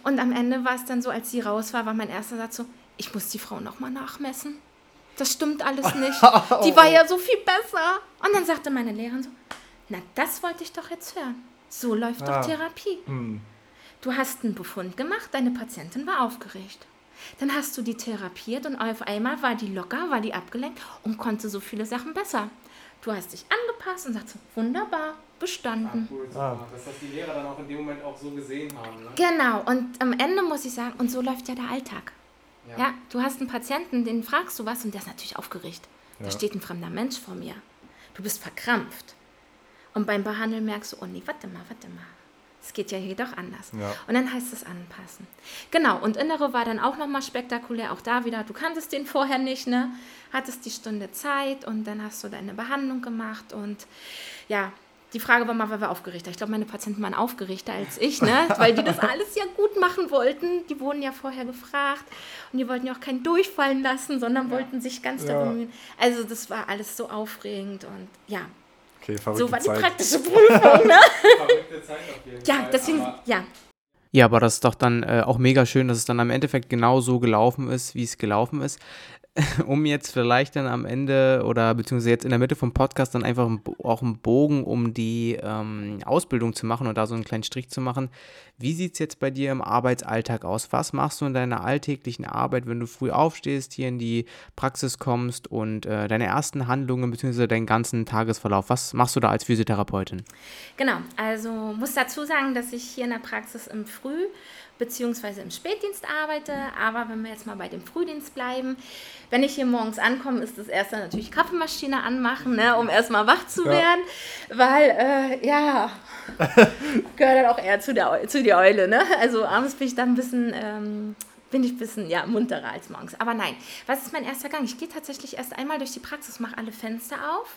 Und am Ende war es dann so, als sie raus war, war mein erster Satz so, ich muss die Frau nochmal nachmessen. Das stimmt alles nicht. Die war ja so viel besser. Und dann sagte meine Lehrerin so, na, das wollte ich doch jetzt hören. So läuft Ja. doch Therapie. Du hast einen Befund gemacht, deine Patientin war aufgeregt. Dann hast du die therapiert und auf einmal war die locker, war die abgelenkt und konnte so viele Sachen besser. Du hast dich angepasst und sagst, wunderbar, bestanden. Cool, super. Dass das die Lehrer dann auch in dem Moment auch so gesehen haben. Ne? Genau, und am Ende muss ich sagen, und so läuft ja der Alltag. Ja. Ja, du hast einen Patienten, den fragst du was und der ist natürlich aufgeregt. Da Ja. steht ein fremder Mensch vor mir. Du bist verkrampft. Und beim Behandeln merkst du, oh nee, warte mal, warte mal. Es geht ja hier doch anders. Ja. Und dann heißt es anpassen. Genau, und Innere war dann auch nochmal spektakulär. Auch da wieder, du kanntest den vorher nicht, ne? Hattest die Stunde Zeit und dann hast du deine Behandlung gemacht. Und ja, die Frage war mal, weil wir aufgeregt Ich glaube, meine Patienten waren aufgeregter als ich, ne? weil die das alles ja gut machen wollten. Die wurden ja vorher gefragt und die wollten ja auch keinen durchfallen lassen, sondern wollten sich ganz Ja. darum bemühen. Also das war alles so aufregend und ja, Okay, verrückte so war die Zeit. praktische Prüfung. Ne? Verrückte Zeit auf jeden Ja, Fall. deswegen, aber ja, Ja, aber das ist doch dann äh, auch mega schön, dass es dann am Endeffekt genau so gelaufen ist, wie es gelaufen ist. Um jetzt vielleicht dann am Ende oder beziehungsweise jetzt in der Mitte vom Podcast dann einfach auch einen Bogen um die ähm, Ausbildung zu machen und da so einen kleinen Strich zu machen. Wie sieht es jetzt bei dir im Arbeitsalltag aus? Was machst du in deiner alltäglichen Arbeit, wenn du früh aufstehst, hier in die Praxis kommst und äh, deine ersten Handlungen beziehungsweise deinen ganzen Tagesverlauf? Was machst du da als Physiotherapeutin? Genau, also muss dazu sagen, dass ich hier in der Praxis im Früh- bzw. im Spätdienst arbeite. Aber wenn wir jetzt mal bei dem Frühdienst bleiben, wenn ich hier morgens ankomme, ist das erste natürlich Kaffeemaschine anmachen, ne, um erstmal wach zu Ja. werden. Weil, äh, ja, gehört dann auch eher zu der, zu der Eule. Ne? Also abends bin ich dann ein bisschen... Ähm, bin ich ein bisschen ja, munterer als morgens. Aber nein, was ist mein erster Gang? Ich gehe tatsächlich erst einmal durch die Praxis, mache alle Fenster auf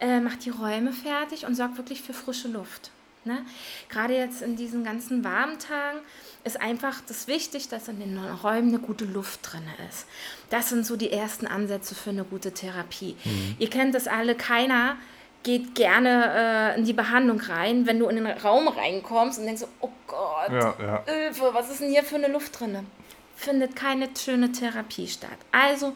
äh, macht die Räume fertig und sorgt wirklich für frische Luft. Ne? Gerade jetzt in diesen ganzen warmen Tagen ist einfach das wichtig, dass in den Räumen eine gute Luft drin ist. Das sind so die ersten Ansätze für eine gute Therapie. Ihr kennt das alle, keiner geht gerne äh, in die Behandlung rein, wenn du in den Raum reinkommst und denkst so, oh Gott, Ja, ja. Hilfe, was ist denn hier für eine Luft drin? Findet keine schöne Therapie statt. Also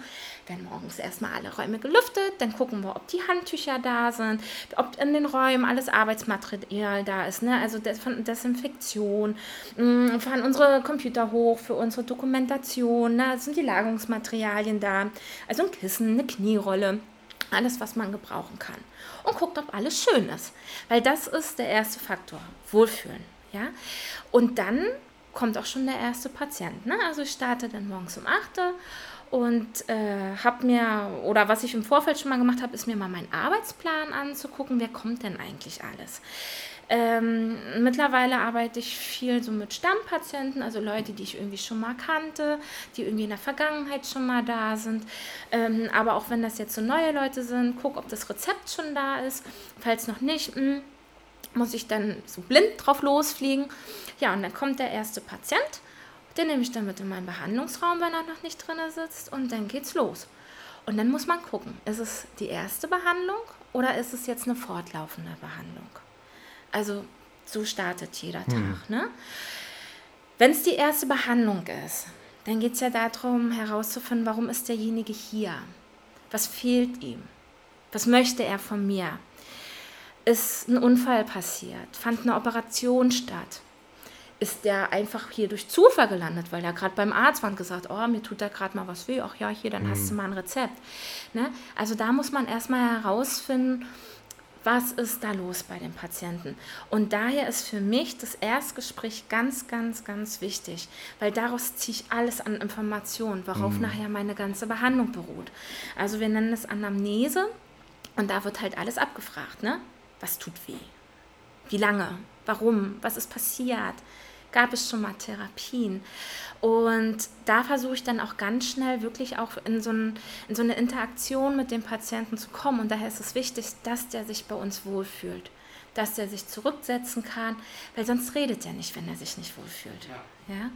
werden morgens erstmal alle Räume gelüftet, dann gucken wir, ob die Handtücher da sind, ob in den Räumen alles Arbeitsmaterial da ist, ne? also Des Desinfektion, mh, fahren unsere Computer hoch für unsere Dokumentation, ne? sind die Lagerungsmaterialien da, also ein Kissen, eine Knierolle, alles, was man gebrauchen kann. Und guckt, ob alles schön ist, weil das ist der erste Faktor, Wohlfühlen. Ja? Und dann kommt auch schon der erste Patient. Ne? Also ich starte dann morgens um 8 Uhr und äh, habe mir, oder was ich im Vorfeld schon mal gemacht habe, ist mir mal meinen Arbeitsplan anzugucken, wer kommt denn eigentlich alles. Ähm, mittlerweile arbeite ich viel so mit Stammpatienten, also Leute, die ich irgendwie schon mal kannte, die irgendwie in der Vergangenheit schon mal da sind. Ähm, aber auch wenn das jetzt so neue Leute sind, guck, ob das Rezept schon da ist. Falls noch nicht, mh, muss ich dann so blind drauf losfliegen. Ja, und dann kommt der erste Patient. Den nehme ich dann mit in meinen Behandlungsraum, wenn er noch nicht drin sitzt, und dann geht's los. Und dann muss man gucken, ist es die erste Behandlung oder ist es jetzt eine fortlaufende Behandlung? Also so startet jeder Tag. Ne? Wenn es die erste Behandlung ist, dann geht es ja darum herauszufinden, warum ist derjenige hier? Was fehlt ihm? Was möchte er von mir? Ist ein Unfall passiert? Fand eine Operation statt? Ist der einfach hier durch Zufall gelandet, weil er gerade beim Arzt war und gesagt, oh, mir tut da gerade mal was weh, ach ja, hier, dann hast du mal ein Rezept. Ne? Also da muss man erstmal herausfinden, was ist da los bei dem Patienten. Und daher ist für mich das Erstgespräch ganz, ganz, ganz wichtig, weil daraus ziehe ich alles an Informationen, worauf nachher meine ganze Behandlung beruht. Also wir nennen es Anamnese und da wird halt alles abgefragt. Ne? Was tut weh? Wie lange? Warum? Was ist passiert? Gab es schon mal Therapien? Und da versuche ich dann auch ganz schnell wirklich auch in so, ein, in so eine Interaktion mit dem Patienten zu kommen. Und daher ist es wichtig, dass der sich bei uns wohlfühlt, dass der sich zurücksetzen kann, weil sonst redet er nicht, wenn er sich nicht wohlfühlt. Ja?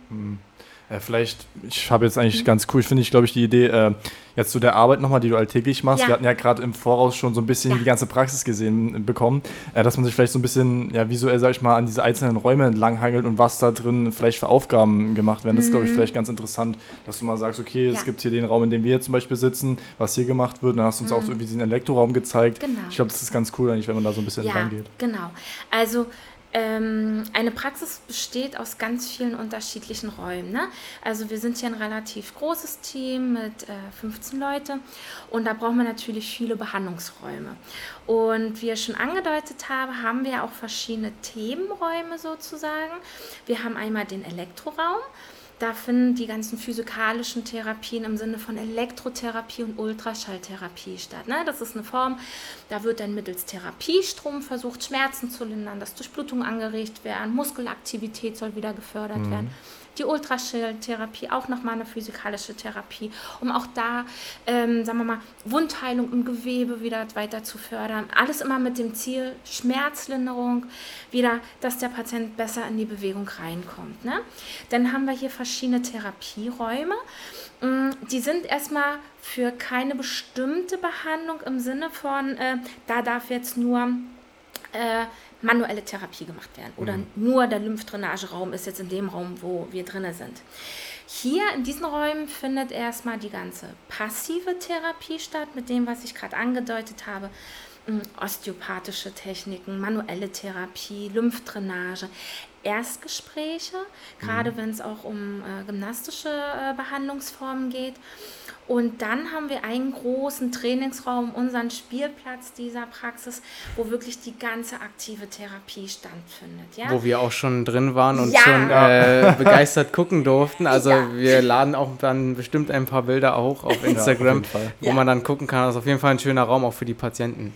Äh, vielleicht, ich habe jetzt eigentlich ganz cool, finde ich, glaube ich, die Idee, äh, jetzt zu der Arbeit nochmal, die du alltäglich machst. Ja. Wir hatten ja gerade im Voraus schon so ein bisschen Ja. die ganze Praxis gesehen äh, bekommen, äh, dass man sich vielleicht so ein bisschen ja, visuell, sag ich mal, an diese einzelnen Räume entlanghangelt und was da drin vielleicht für Aufgaben gemacht werden. Das ist, glaube ich, vielleicht ganz interessant, dass du mal sagst, okay, es Mhm. Ja. gibt hier den Raum, in dem wir zum Beispiel sitzen, was hier gemacht wird. Dann hast du uns auch so irgendwie diesen Elektroraum gezeigt. Mhm. Genau. Ich glaube, das ist ganz cool eigentlich, wenn man da so ein bisschen Ja, reingeht. genau. Also ähm, eine Praxis besteht aus ganz vielen unterschiedlichen Räumen. Ne? Also wir sind hier ein relativ großes Team mit äh, 15 Leute und da brauchen wir natürlich viele Behandlungsräume. Und wie ich schon angedeutet habe, haben wir auch verschiedene Themenräume sozusagen. Wir haben einmal den Elektroraum. Da finden die ganzen physikalischen Therapien im Sinne von Elektrotherapie und Ultraschalltherapie statt. Ne? Das ist eine Form, da wird dann mittels Therapiestrom versucht, Schmerzen zu lindern, dass Durchblutung angeregt werden, Muskelaktivität soll wieder gefördert mhm. werden die Ultraschalltherapie, auch nochmal eine physikalische Therapie, um auch da, ähm, sagen wir mal, Wundheilung im Gewebe wieder weiter zu fördern. Alles immer mit dem Ziel Schmerzlinderung, wieder, dass der Patient besser in die Bewegung reinkommt. Ne? Dann haben wir hier verschiedene Therapieräume. Mm, die sind erstmal für keine bestimmte Behandlung im Sinne von, äh, da darf jetzt nur äh, manuelle Therapie gemacht werden oder mhm. nur der Lymphdrainageraum ist jetzt in dem Raum, wo wir drin sind. Hier in diesen Räumen findet erstmal die ganze passive Therapie statt, mit dem, was ich gerade angedeutet habe. Hm, osteopathische Techniken, manuelle Therapie, Lymphdrainage, Erstgespräche, gerade mhm. wenn es auch um äh, gymnastische äh, Behandlungsformen geht. Und dann haben wir einen großen Trainingsraum, unseren Spielplatz dieser Praxis, wo wirklich die ganze aktive Therapie stattfindet. Ja? Wo wir auch schon drin waren und ja. schon äh, begeistert gucken durften. Also ja. wir laden auch dann bestimmt ein paar Bilder auch auf Instagram, ja, auf wo man dann gucken kann. Das ist auf jeden Fall ein schöner Raum auch für die Patienten.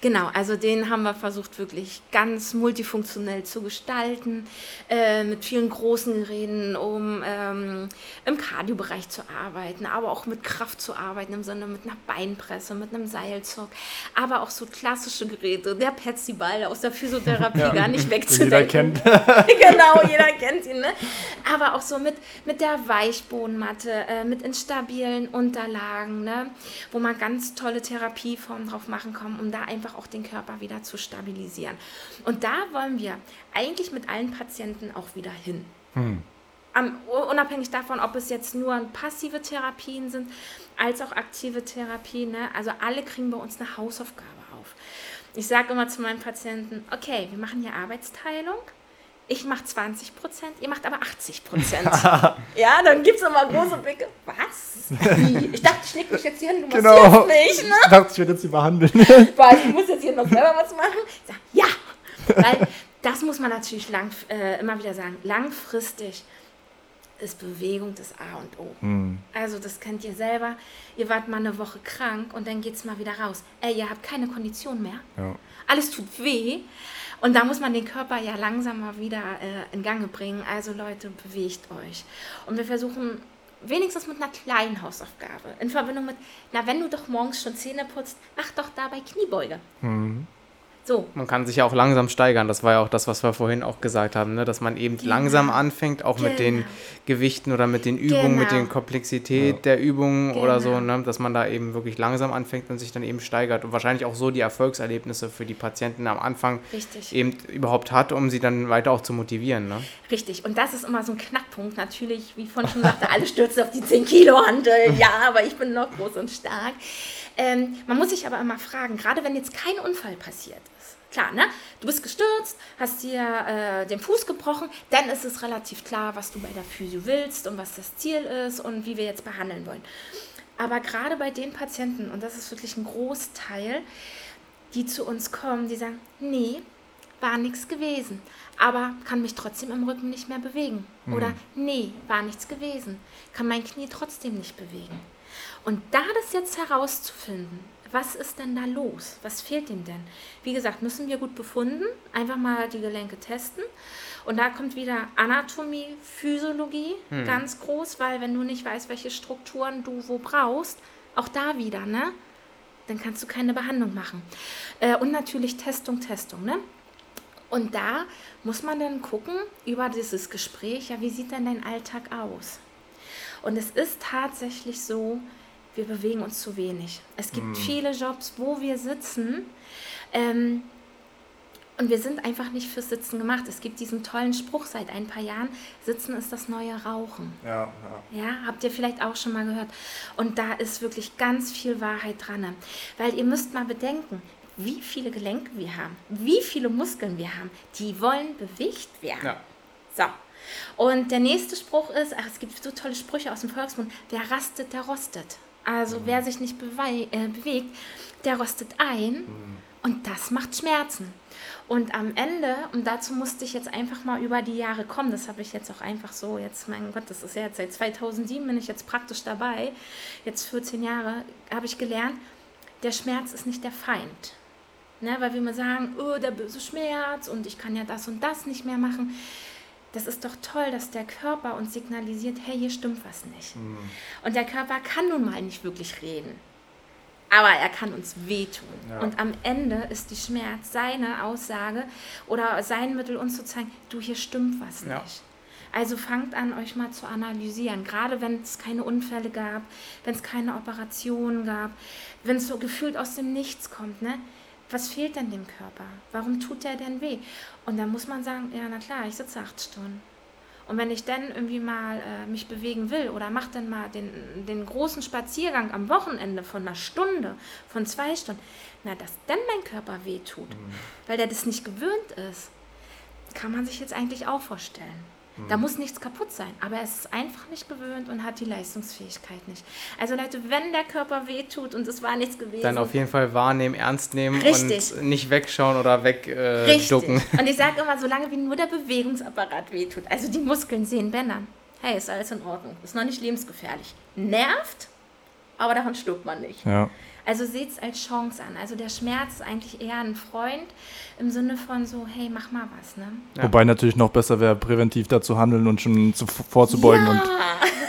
Genau, also den haben wir versucht wirklich ganz multifunktionell zu gestalten, äh, mit vielen großen Geräten, um ähm, im Kardiobereich zu arbeiten, aber auch mit Kraft zu arbeiten, im Sinne mit einer Beinpresse, mit einem Seilzug, aber auch so klassische Geräte, der Petsy-Ball aus der Physiotherapie ja, gar nicht wegzudenken. Jeder kennt. genau, jeder kennt ihn. Ne? Aber auch so mit, mit der Weichbodenmatte, äh, mit instabilen Unterlagen, ne? wo man ganz tolle Therapieformen drauf machen kann, um da einfach auch den Körper wieder zu stabilisieren. Und da wollen wir eigentlich mit allen Patienten auch wieder hin. Hm unabhängig davon, ob es jetzt nur passive Therapien sind, als auch aktive Therapien. Ne? Also alle kriegen bei uns eine Hausaufgabe auf. Ich sage immer zu meinen Patienten, okay, wir machen hier Arbeitsteilung. Ich mache 20 Prozent, ihr macht aber 80 Prozent. ja, dann gibt es immer große Blicke. Was? Ich dachte, ich leg mich jetzt hier hin, du genau. jetzt nicht. Ne? Ich dachte, ich werde jetzt sie behandeln. ich muss jetzt hier noch selber was machen. Ich sage, ja. Weil das muss man natürlich lang, äh, immer wieder sagen. Langfristig ist Bewegung das A und O. Mhm. Also das kennt ihr selber. Ihr wart mal eine Woche krank und dann geht es mal wieder raus. Ey, ihr habt keine Kondition mehr. Ja. Alles tut weh. Und da muss man den Körper ja langsam mal wieder äh, in Gange bringen. Also Leute, bewegt euch. Und wir versuchen wenigstens mit einer kleinen Hausaufgabe in Verbindung mit, na wenn du doch morgens schon Zähne putzt, mach doch dabei Kniebeuge. Mhm. So. Man kann sich ja auch langsam steigern. Das war ja auch das, was wir vorhin auch gesagt haben, ne? dass man eben genau. langsam anfängt, auch genau. mit den genau. Gewichten oder mit den Übungen, genau. mit der Komplexität ja. der Übungen genau. oder so, ne? dass man da eben wirklich langsam anfängt und sich dann eben steigert und wahrscheinlich auch so die Erfolgserlebnisse für die Patienten am Anfang Richtig. eben überhaupt hat, um sie dann weiter auch zu motivieren. Ne? Richtig. Und das ist immer so ein Knackpunkt. Natürlich, wie von schon sagte, alle stürzen auf die 10 Kilo Handel. Ja, aber ich bin noch groß und stark. Ähm, man muss sich aber immer fragen, gerade wenn jetzt kein Unfall passiert Klar, ne? Du bist gestürzt, hast dir äh, den Fuß gebrochen, dann ist es relativ klar, was du bei der Physio willst und was das Ziel ist und wie wir jetzt behandeln wollen. Aber gerade bei den Patienten, und das ist wirklich ein Großteil, die zu uns kommen, die sagen, nee, war nichts gewesen, aber kann mich trotzdem im Rücken nicht mehr bewegen. Mhm. Oder nee, war nichts gewesen, kann mein Knie trotzdem nicht bewegen. Und da das jetzt herauszufinden, was ist denn da los? Was fehlt ihm denn? Wie gesagt, müssen wir gut befunden, einfach mal die Gelenke testen. Und da kommt wieder Anatomie, Physiologie hm. ganz groß, weil wenn du nicht weißt, welche Strukturen du wo brauchst, auch da wieder, ne? Dann kannst du keine Behandlung machen. Äh, und natürlich Testung, Testung, ne? Und da muss man dann gucken über dieses Gespräch, ja, wie sieht denn dein Alltag aus? Und es ist tatsächlich so, wir bewegen uns zu wenig. Es gibt mm. viele Jobs, wo wir sitzen ähm, und wir sind einfach nicht fürs Sitzen gemacht. Es gibt diesen tollen Spruch seit ein paar Jahren, Sitzen ist das neue Rauchen. Ja, ja. ja, habt ihr vielleicht auch schon mal gehört. Und da ist wirklich ganz viel Wahrheit dran. Weil ihr müsst mal bedenken, wie viele Gelenke wir haben, wie viele Muskeln wir haben, die wollen bewegt werden. Ja. So. Und der nächste Spruch ist, ach, es gibt so tolle Sprüche aus dem Volksmund, wer rastet, der rostet. Also wer sich nicht äh, bewegt, der rostet ein mhm. und das macht Schmerzen. Und am Ende, und dazu musste ich jetzt einfach mal über die Jahre kommen, das habe ich jetzt auch einfach so, jetzt, mein Gott, das ist ja jetzt seit 2007 bin ich jetzt praktisch dabei, jetzt 14 Jahre, habe ich gelernt, der Schmerz ist nicht der Feind. Ne, weil wir immer sagen, oh, der böse Schmerz und ich kann ja das und das nicht mehr machen. Das ist doch toll, dass der Körper uns signalisiert, hey, hier stimmt was nicht. Mhm. Und der Körper kann nun mal nicht wirklich reden aber er kann uns wehtun. Ja. Und am Ende ist die Schmerz seine Aussage oder sein Mittel, uns zu zeigen, du, hier stimmt was ja. nicht. Also fangt an, euch mal zu analysieren, gerade wenn es keine Unfälle gab, wenn es keine Operationen gab, wenn es so gefühlt aus dem Nichts kommt, ne? Was fehlt denn dem Körper? Warum tut der denn weh? Und dann muss man sagen, ja, na klar, ich sitze acht Stunden. Und wenn ich dann irgendwie mal äh, mich bewegen will oder mache dann mal den, den großen Spaziergang am Wochenende von einer Stunde, von zwei Stunden, na, dass dann mein Körper wehtut, mhm. weil der das nicht gewöhnt ist, kann man sich jetzt eigentlich auch vorstellen. Da mhm. muss nichts kaputt sein, aber er ist einfach nicht gewöhnt und hat die Leistungsfähigkeit nicht. Also Leute, wenn der Körper wehtut und es war nichts gewesen. Dann auf jeden Fall wahrnehmen, ernst nehmen Richtig. und nicht wegschauen oder wegducken. Äh, und ich sage immer, solange wie nur der Bewegungsapparat wehtut, also die Muskeln sehen Bänder, hey, ist alles in Ordnung, ist noch nicht lebensgefährlich. Nervt, aber davon stirbt man nicht. Ja. Also seht es als Chance an. Also der Schmerz ist eigentlich eher ein Freund im Sinne von so, hey, mach mal was. Ne? Ja. Wobei natürlich noch besser wäre, präventiv da zu handeln und schon zu, vorzubeugen ja. und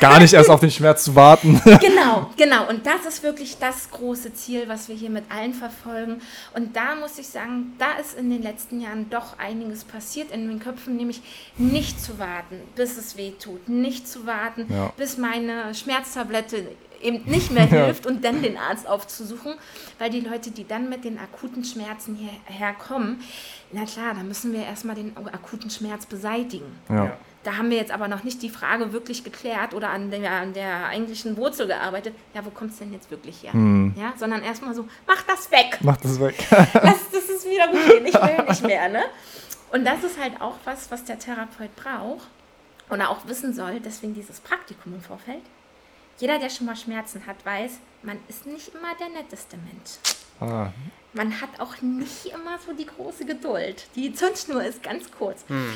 gar nicht erst auf den Schmerz zu warten. genau, genau. Und das ist wirklich das große Ziel, was wir hier mit allen verfolgen. Und da muss ich sagen, da ist in den letzten Jahren doch einiges passiert in den Köpfen, nämlich nicht zu warten, bis es weh tut, nicht zu warten, ja. bis meine Schmerztablette eben nicht mehr hilft und dann den Arzt aufzusuchen, weil die Leute, die dann mit den akuten Schmerzen hierher kommen, na klar, da müssen wir erstmal den akuten Schmerz beseitigen. Ja. Da haben wir jetzt aber noch nicht die Frage wirklich geklärt oder an der, an der eigentlichen Wurzel gearbeitet, ja, wo kommt es denn jetzt wirklich her? Hm. Ja, sondern erstmal so, mach das weg. Mach das weg. Lass das ist wieder gut gehen, ich will nicht mehr. Ne? Und das ist halt auch was, was der Therapeut braucht oder auch wissen soll, deswegen dieses Praktikum im Vorfeld jeder, der schon mal Schmerzen hat, weiß, man ist nicht immer der netteste Mensch. Ah. Man hat auch nicht immer so die große Geduld. Die Zündschnur ist ganz kurz. Hm.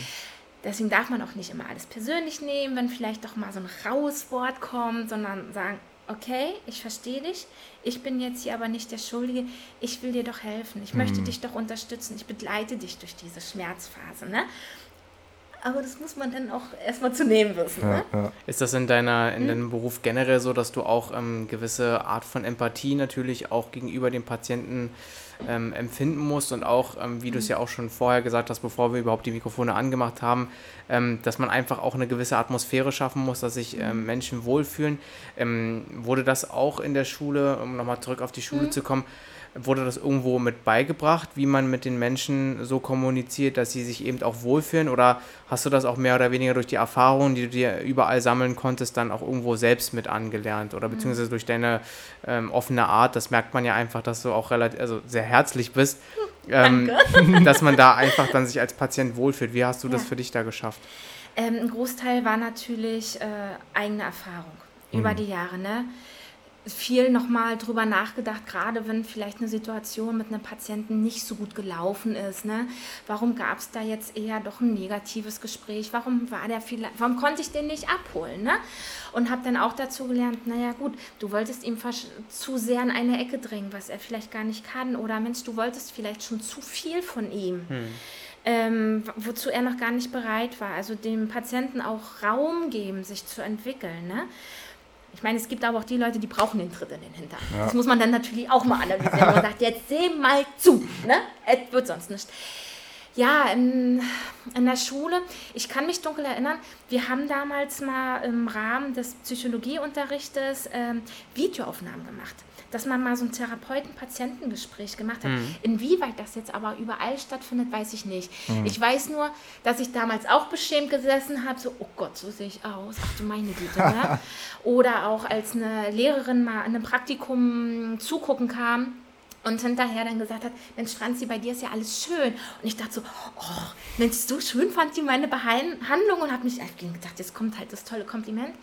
Deswegen darf man auch nicht immer alles persönlich nehmen, wenn vielleicht doch mal so ein raues Wort kommt, sondern sagen, okay, ich verstehe dich, ich bin jetzt hier aber nicht der Schuldige, ich will dir doch helfen, ich möchte hm. dich doch unterstützen, ich begleite dich durch diese Schmerzphase. Ne? Aber das muss man dann auch erstmal zu nehmen wissen. Ja, ne? ja. Ist das in, deiner, in hm? deinem Beruf generell so, dass du auch ähm, gewisse Art von Empathie natürlich auch gegenüber dem Patienten ähm, empfinden musst und auch, ähm, wie du es ja auch schon vorher gesagt hast, bevor wir überhaupt die Mikrofone angemacht haben, ähm, dass man einfach auch eine gewisse Atmosphäre schaffen muss, dass sich ähm, Menschen wohlfühlen. Ähm, wurde das auch in der Schule, um nochmal zurück auf die Schule mhm. zu kommen, Wurde das irgendwo mit beigebracht, wie man mit den Menschen so kommuniziert, dass sie sich eben auch wohlfühlen? Oder hast du das auch mehr oder weniger durch die Erfahrungen, die du dir überall sammeln konntest, dann auch irgendwo selbst mit angelernt? Oder mhm. beziehungsweise durch deine ähm, offene Art? Das merkt man ja einfach, dass du auch relativ, also sehr herzlich bist. Ähm, dass man da einfach dann sich als Patient wohlfühlt. Wie hast du ja. das für dich da geschafft? Ähm, ein Großteil war natürlich äh, eigene Erfahrung über mhm. die Jahre. Ne? Viel nochmal drüber nachgedacht, gerade wenn vielleicht eine Situation mit einem Patienten nicht so gut gelaufen ist. Ne? Warum gab es da jetzt eher doch ein negatives Gespräch? Warum war der vielleicht, warum konnte ich den nicht abholen? Ne? Und habe dann auch dazu gelernt, naja gut, du wolltest ihm zu sehr in eine Ecke drängen, was er vielleicht gar nicht kann. Oder Mensch, du wolltest vielleicht schon zu viel von ihm. Hm. Ähm, wozu er noch gar nicht bereit war. Also dem Patienten auch Raum geben, sich zu entwickeln. Ne? Ich meine, es gibt aber auch die Leute, die brauchen den Tritt in den Hintern. Ja. Das muss man dann natürlich auch mal analysieren. Man sagt, jetzt seh mal zu. Ne? Es wird sonst nicht. Ja, in, in der Schule, ich kann mich dunkel erinnern, wir haben damals mal im Rahmen des Psychologieunterrichtes ähm, Videoaufnahmen gemacht dass man mal so ein Therapeuten-Patientengespräch gemacht hat. Mhm. Inwieweit das jetzt aber überall stattfindet, weiß ich nicht. Mhm. Ich weiß nur, dass ich damals auch beschämt gesessen habe, so, oh Gott, so sehe ich aus, ach du meine Güte. Ne? Oder auch als eine Lehrerin mal in einem Praktikum zugucken kam und hinterher dann gesagt hat, Mensch Franzi, bei dir ist ja alles schön. Und ich dachte so, oh, Mensch, so schön fand die meine Behandlung und habe mich gedacht, jetzt kommt halt das tolle Kompliment.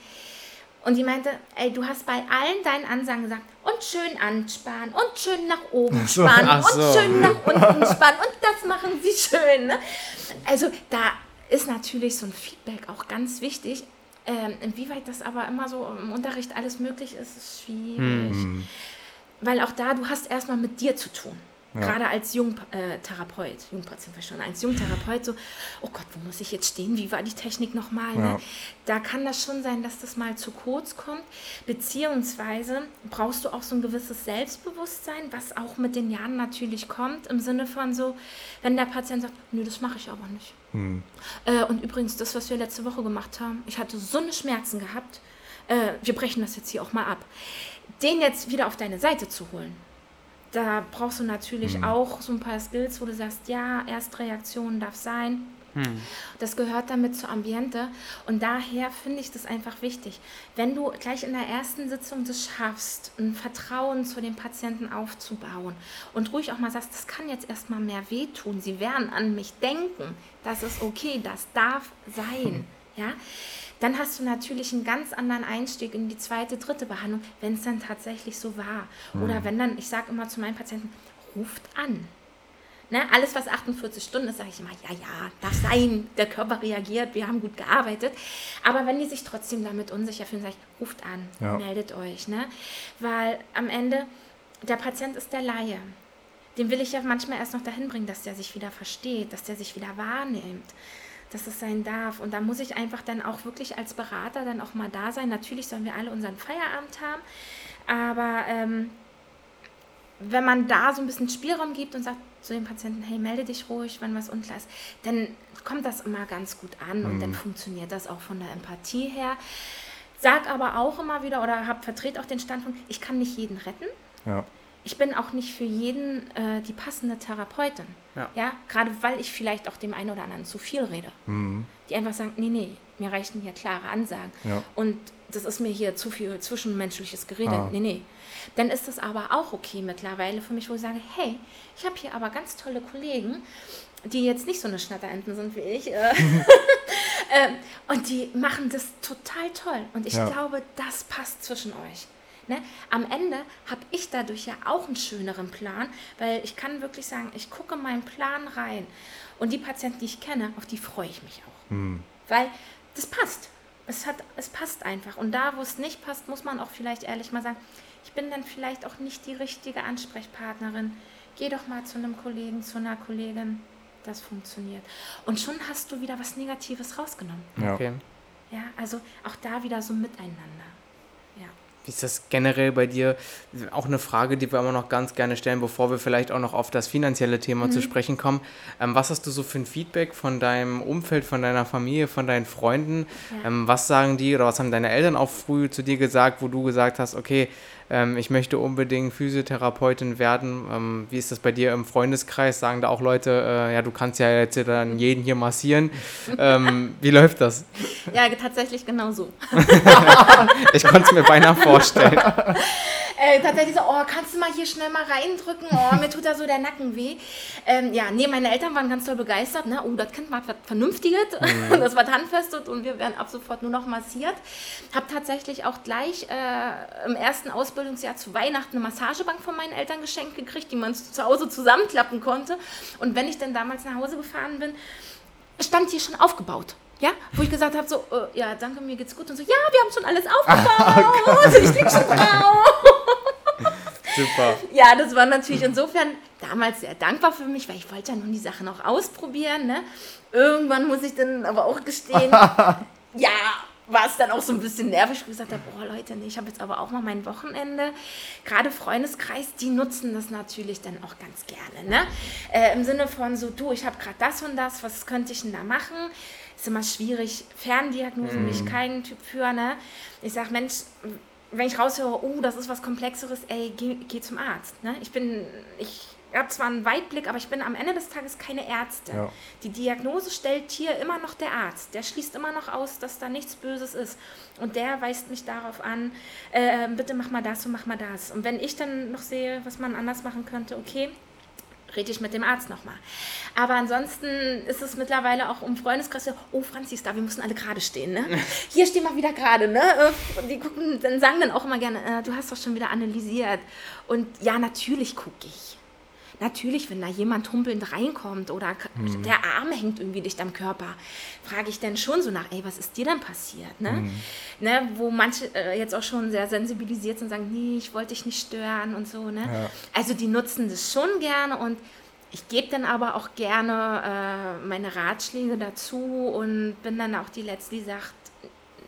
Und die meinte, ey, du hast bei allen deinen Ansagen gesagt, und schön anspannen und schön nach oben so. spannen Ach so. und schön nach unten spannen und das machen sie schön. Ne? Also da ist natürlich so ein Feedback auch ganz wichtig. Ähm, inwieweit das aber immer so im Unterricht alles möglich ist, ist schwierig. Weil auch da, du hast erstmal mit dir zu tun. Gerade als Jungtherapeut, Jungpatient war schon, als Jungtherapeut so, oh Gott, wo muss ich jetzt stehen? Wie war die Technik nochmal? Ja. Ne? Da kann das schon sein, dass das mal zu kurz kommt. Beziehungsweise brauchst du auch so ein gewisses Selbstbewusstsein, was auch mit den Jahren natürlich kommt, im Sinne von so, wenn der Patient sagt, nö, das mache ich aber nicht. Äh, und übrigens, das, was wir letzte Woche gemacht haben, ich hatte so eine Schmerzen gehabt, äh, wir brechen das jetzt hier auch mal ab. Den jetzt wieder auf deine Seite zu holen, da brauchst du natürlich auch so ein paar Skills, wo du sagst, ja, Erstreaktion darf sein. Das gehört damit zur Ambiente. Und daher finde ich das einfach wichtig. Wenn du gleich in der ersten Sitzung das schaffst, ein Vertrauen zu den Patienten aufzubauen und ruhig auch mal sagst, das kann jetzt erstmal mehr wehtun, sie werden an mich denken, das ist okay, das darf sein. Ja? Dann hast du natürlich einen ganz anderen Einstieg in die zweite, dritte Behandlung, wenn es dann tatsächlich so war. Oder wenn dann, ich sage immer zu meinen Patienten, ruft an. Ne, alles, was 48 Stunden ist, sage ich immer, ja, ja, darf sein, der Körper reagiert, wir haben gut gearbeitet. Aber wenn die sich trotzdem damit unsicher fühlen, sage ich, ruft an, Ja. meldet euch. Ne? Weil am Ende, der Patient ist der Laie. Den will ich ja manchmal erst noch dahin bringen, dass der sich wieder versteht, dass der sich wieder wahrnimmt, dass es sein darf. Und da muss ich einfach dann auch wirklich als Berater dann auch mal da sein. Natürlich sollen wir alle unseren Feierabend haben, aber ähm, wenn man da so ein bisschen Spielraum gibt und sagt zu dem Patienten, hey, melde dich ruhig, wenn was unklar ist, dann kommt das immer ganz gut an und dann funktioniert das auch von der Empathie her. Sag aber auch immer wieder oder hab, vertrete auch den Standpunkt, ich kann nicht jeden retten. Ja. Ich bin auch nicht für jeden äh, die passende Therapeutin. Ja. gerade weil ich vielleicht auch dem einen oder anderen zu viel rede. Die einfach sagen, nee, nee, mir reichen hier klare Ansagen. Ja. Und das ist mir hier zu viel zwischenmenschliches Gerede. Ah. Nee, nee. Dann ist das aber auch okay mittlerweile für mich, wo ich sage, hey, ich habe hier aber ganz tolle Kollegen, die jetzt nicht so eine Schnatterenten sind wie ich. Äh, ähm, und die machen das total toll. Und ich Ja. glaube, das passt zwischen euch. Ne? Am Ende habe ich dadurch ja auch einen schöneren Plan, weil ich kann wirklich sagen, ich gucke meinen Plan rein. Und die Patienten, die ich kenne, auf die freue ich mich auch. Weil das passt. Es, hat, es passt einfach. Und da, wo es nicht passt, muss man auch vielleicht ehrlich mal sagen, ich bin dann vielleicht auch nicht die richtige Ansprechpartnerin. Geh doch mal zu einem Kollegen, zu einer Kollegin. Das funktioniert. Und schon hast du wieder was Negatives rausgenommen. Ja. Okay. Ja, also auch da wieder so miteinander. Wie ist das generell bei dir? Auch eine Frage, die wir immer noch ganz gerne stellen, bevor wir vielleicht auch noch auf das finanzielle Thema Mhm. zu sprechen kommen. Ähm, was hast du so für ein Feedback von deinem Umfeld, von deiner Familie, von deinen Freunden? Ja. Ähm, was sagen die oder was haben deine Eltern auch früh zu dir gesagt, wo du gesagt hast, okay, ähm, ich möchte unbedingt Physiotherapeutin werden? Ähm, wie ist das bei dir im Freundeskreis? Sagen da auch Leute, äh, ja, du kannst ja jetzt dann jeden hier massieren. ähm, wie läuft das? Ja, tatsächlich genau so. Ich konnte es mir beinahe vorstellen. Äh, tatsächlich so, oh, kannst du mal hier schnell mal reindrücken? Oh, mir tut da so der Nacken weh. Ähm, ja, nee, meine Eltern waren ganz toll begeistert. Ne? Oh, das Kind war was Vernünftiges. Das war handfestet und wir werden ab sofort nur noch massiert. Hab tatsächlich auch gleich äh, im ersten Ausbildungsjahr zu Weihnachten eine Massagebank von meinen Eltern geschenkt gekriegt, die man zu Hause zusammenklappen konnte. Und wenn ich dann damals nach Hause gefahren bin, stand hier schon aufgebaut. Ja, wo ich gesagt habe, so, äh, ja, danke, mir geht's gut. Und so, ja, wir haben schon alles aufgebaut. ich lieg schon drauf. Super. Ja, das war natürlich insofern damals sehr dankbar für mich, weil ich wollte ja nun die Sachen auch ausprobieren. Ne? Irgendwann muss ich dann aber auch gestehen, ja, war es dann auch so ein bisschen nervig, wo ich gesagt habe, boah Leute, nee, ich habe jetzt aber auch mal mein Wochenende. Gerade Freundeskreis, die nutzen das natürlich dann auch ganz gerne. Ne? Äh, Im Sinne von so, du, ich habe gerade das und das, was könnte ich denn da machen? Ist immer schwierig. Ferndiagnose bin ich kein Typ für. Ne? Ich sage, Mensch, wenn ich raushöre, oh, das ist was Komplexeres, ey, geh, geh zum Arzt. Ne? Ich bin, ich habe zwar einen Weitblick, aber ich bin am Ende des Tages keine Ärztin. Ja. Die Diagnose stellt hier immer noch der Arzt. Der schließt immer noch aus, dass da nichts Böses ist. Und der weist mich darauf an, äh, bitte mach mal das und mach mal das. Und wenn ich dann noch sehe, was man anders machen könnte, okay, rede ich mit dem Arzt nochmal. Aber ansonsten ist es mittlerweile auch um Freundeskreis, so, oh Franzi ist da, wir müssen alle gerade stehen, ne? Hier stehen wir wieder gerade, ne? Und die gucken, dann sagen dann auch immer gerne, äh, du hast doch schon wieder analysiert. Und ja, natürlich gucke ich. Natürlich, wenn da jemand humpelnd reinkommt oder mhm. der Arm hängt irgendwie dicht am Körper, frage ich dann schon so nach, ey, was ist dir denn passiert? Ne? Mhm. ne wo manche äh, jetzt auch schon sehr sensibilisiert sind und sagen, nee, ich wollte dich nicht stören und so. Ne? Ja. Also die nutzen das schon gerne und ich gebe dann aber auch gerne äh, meine Ratschläge dazu und bin dann auch die Letzte, die sagt,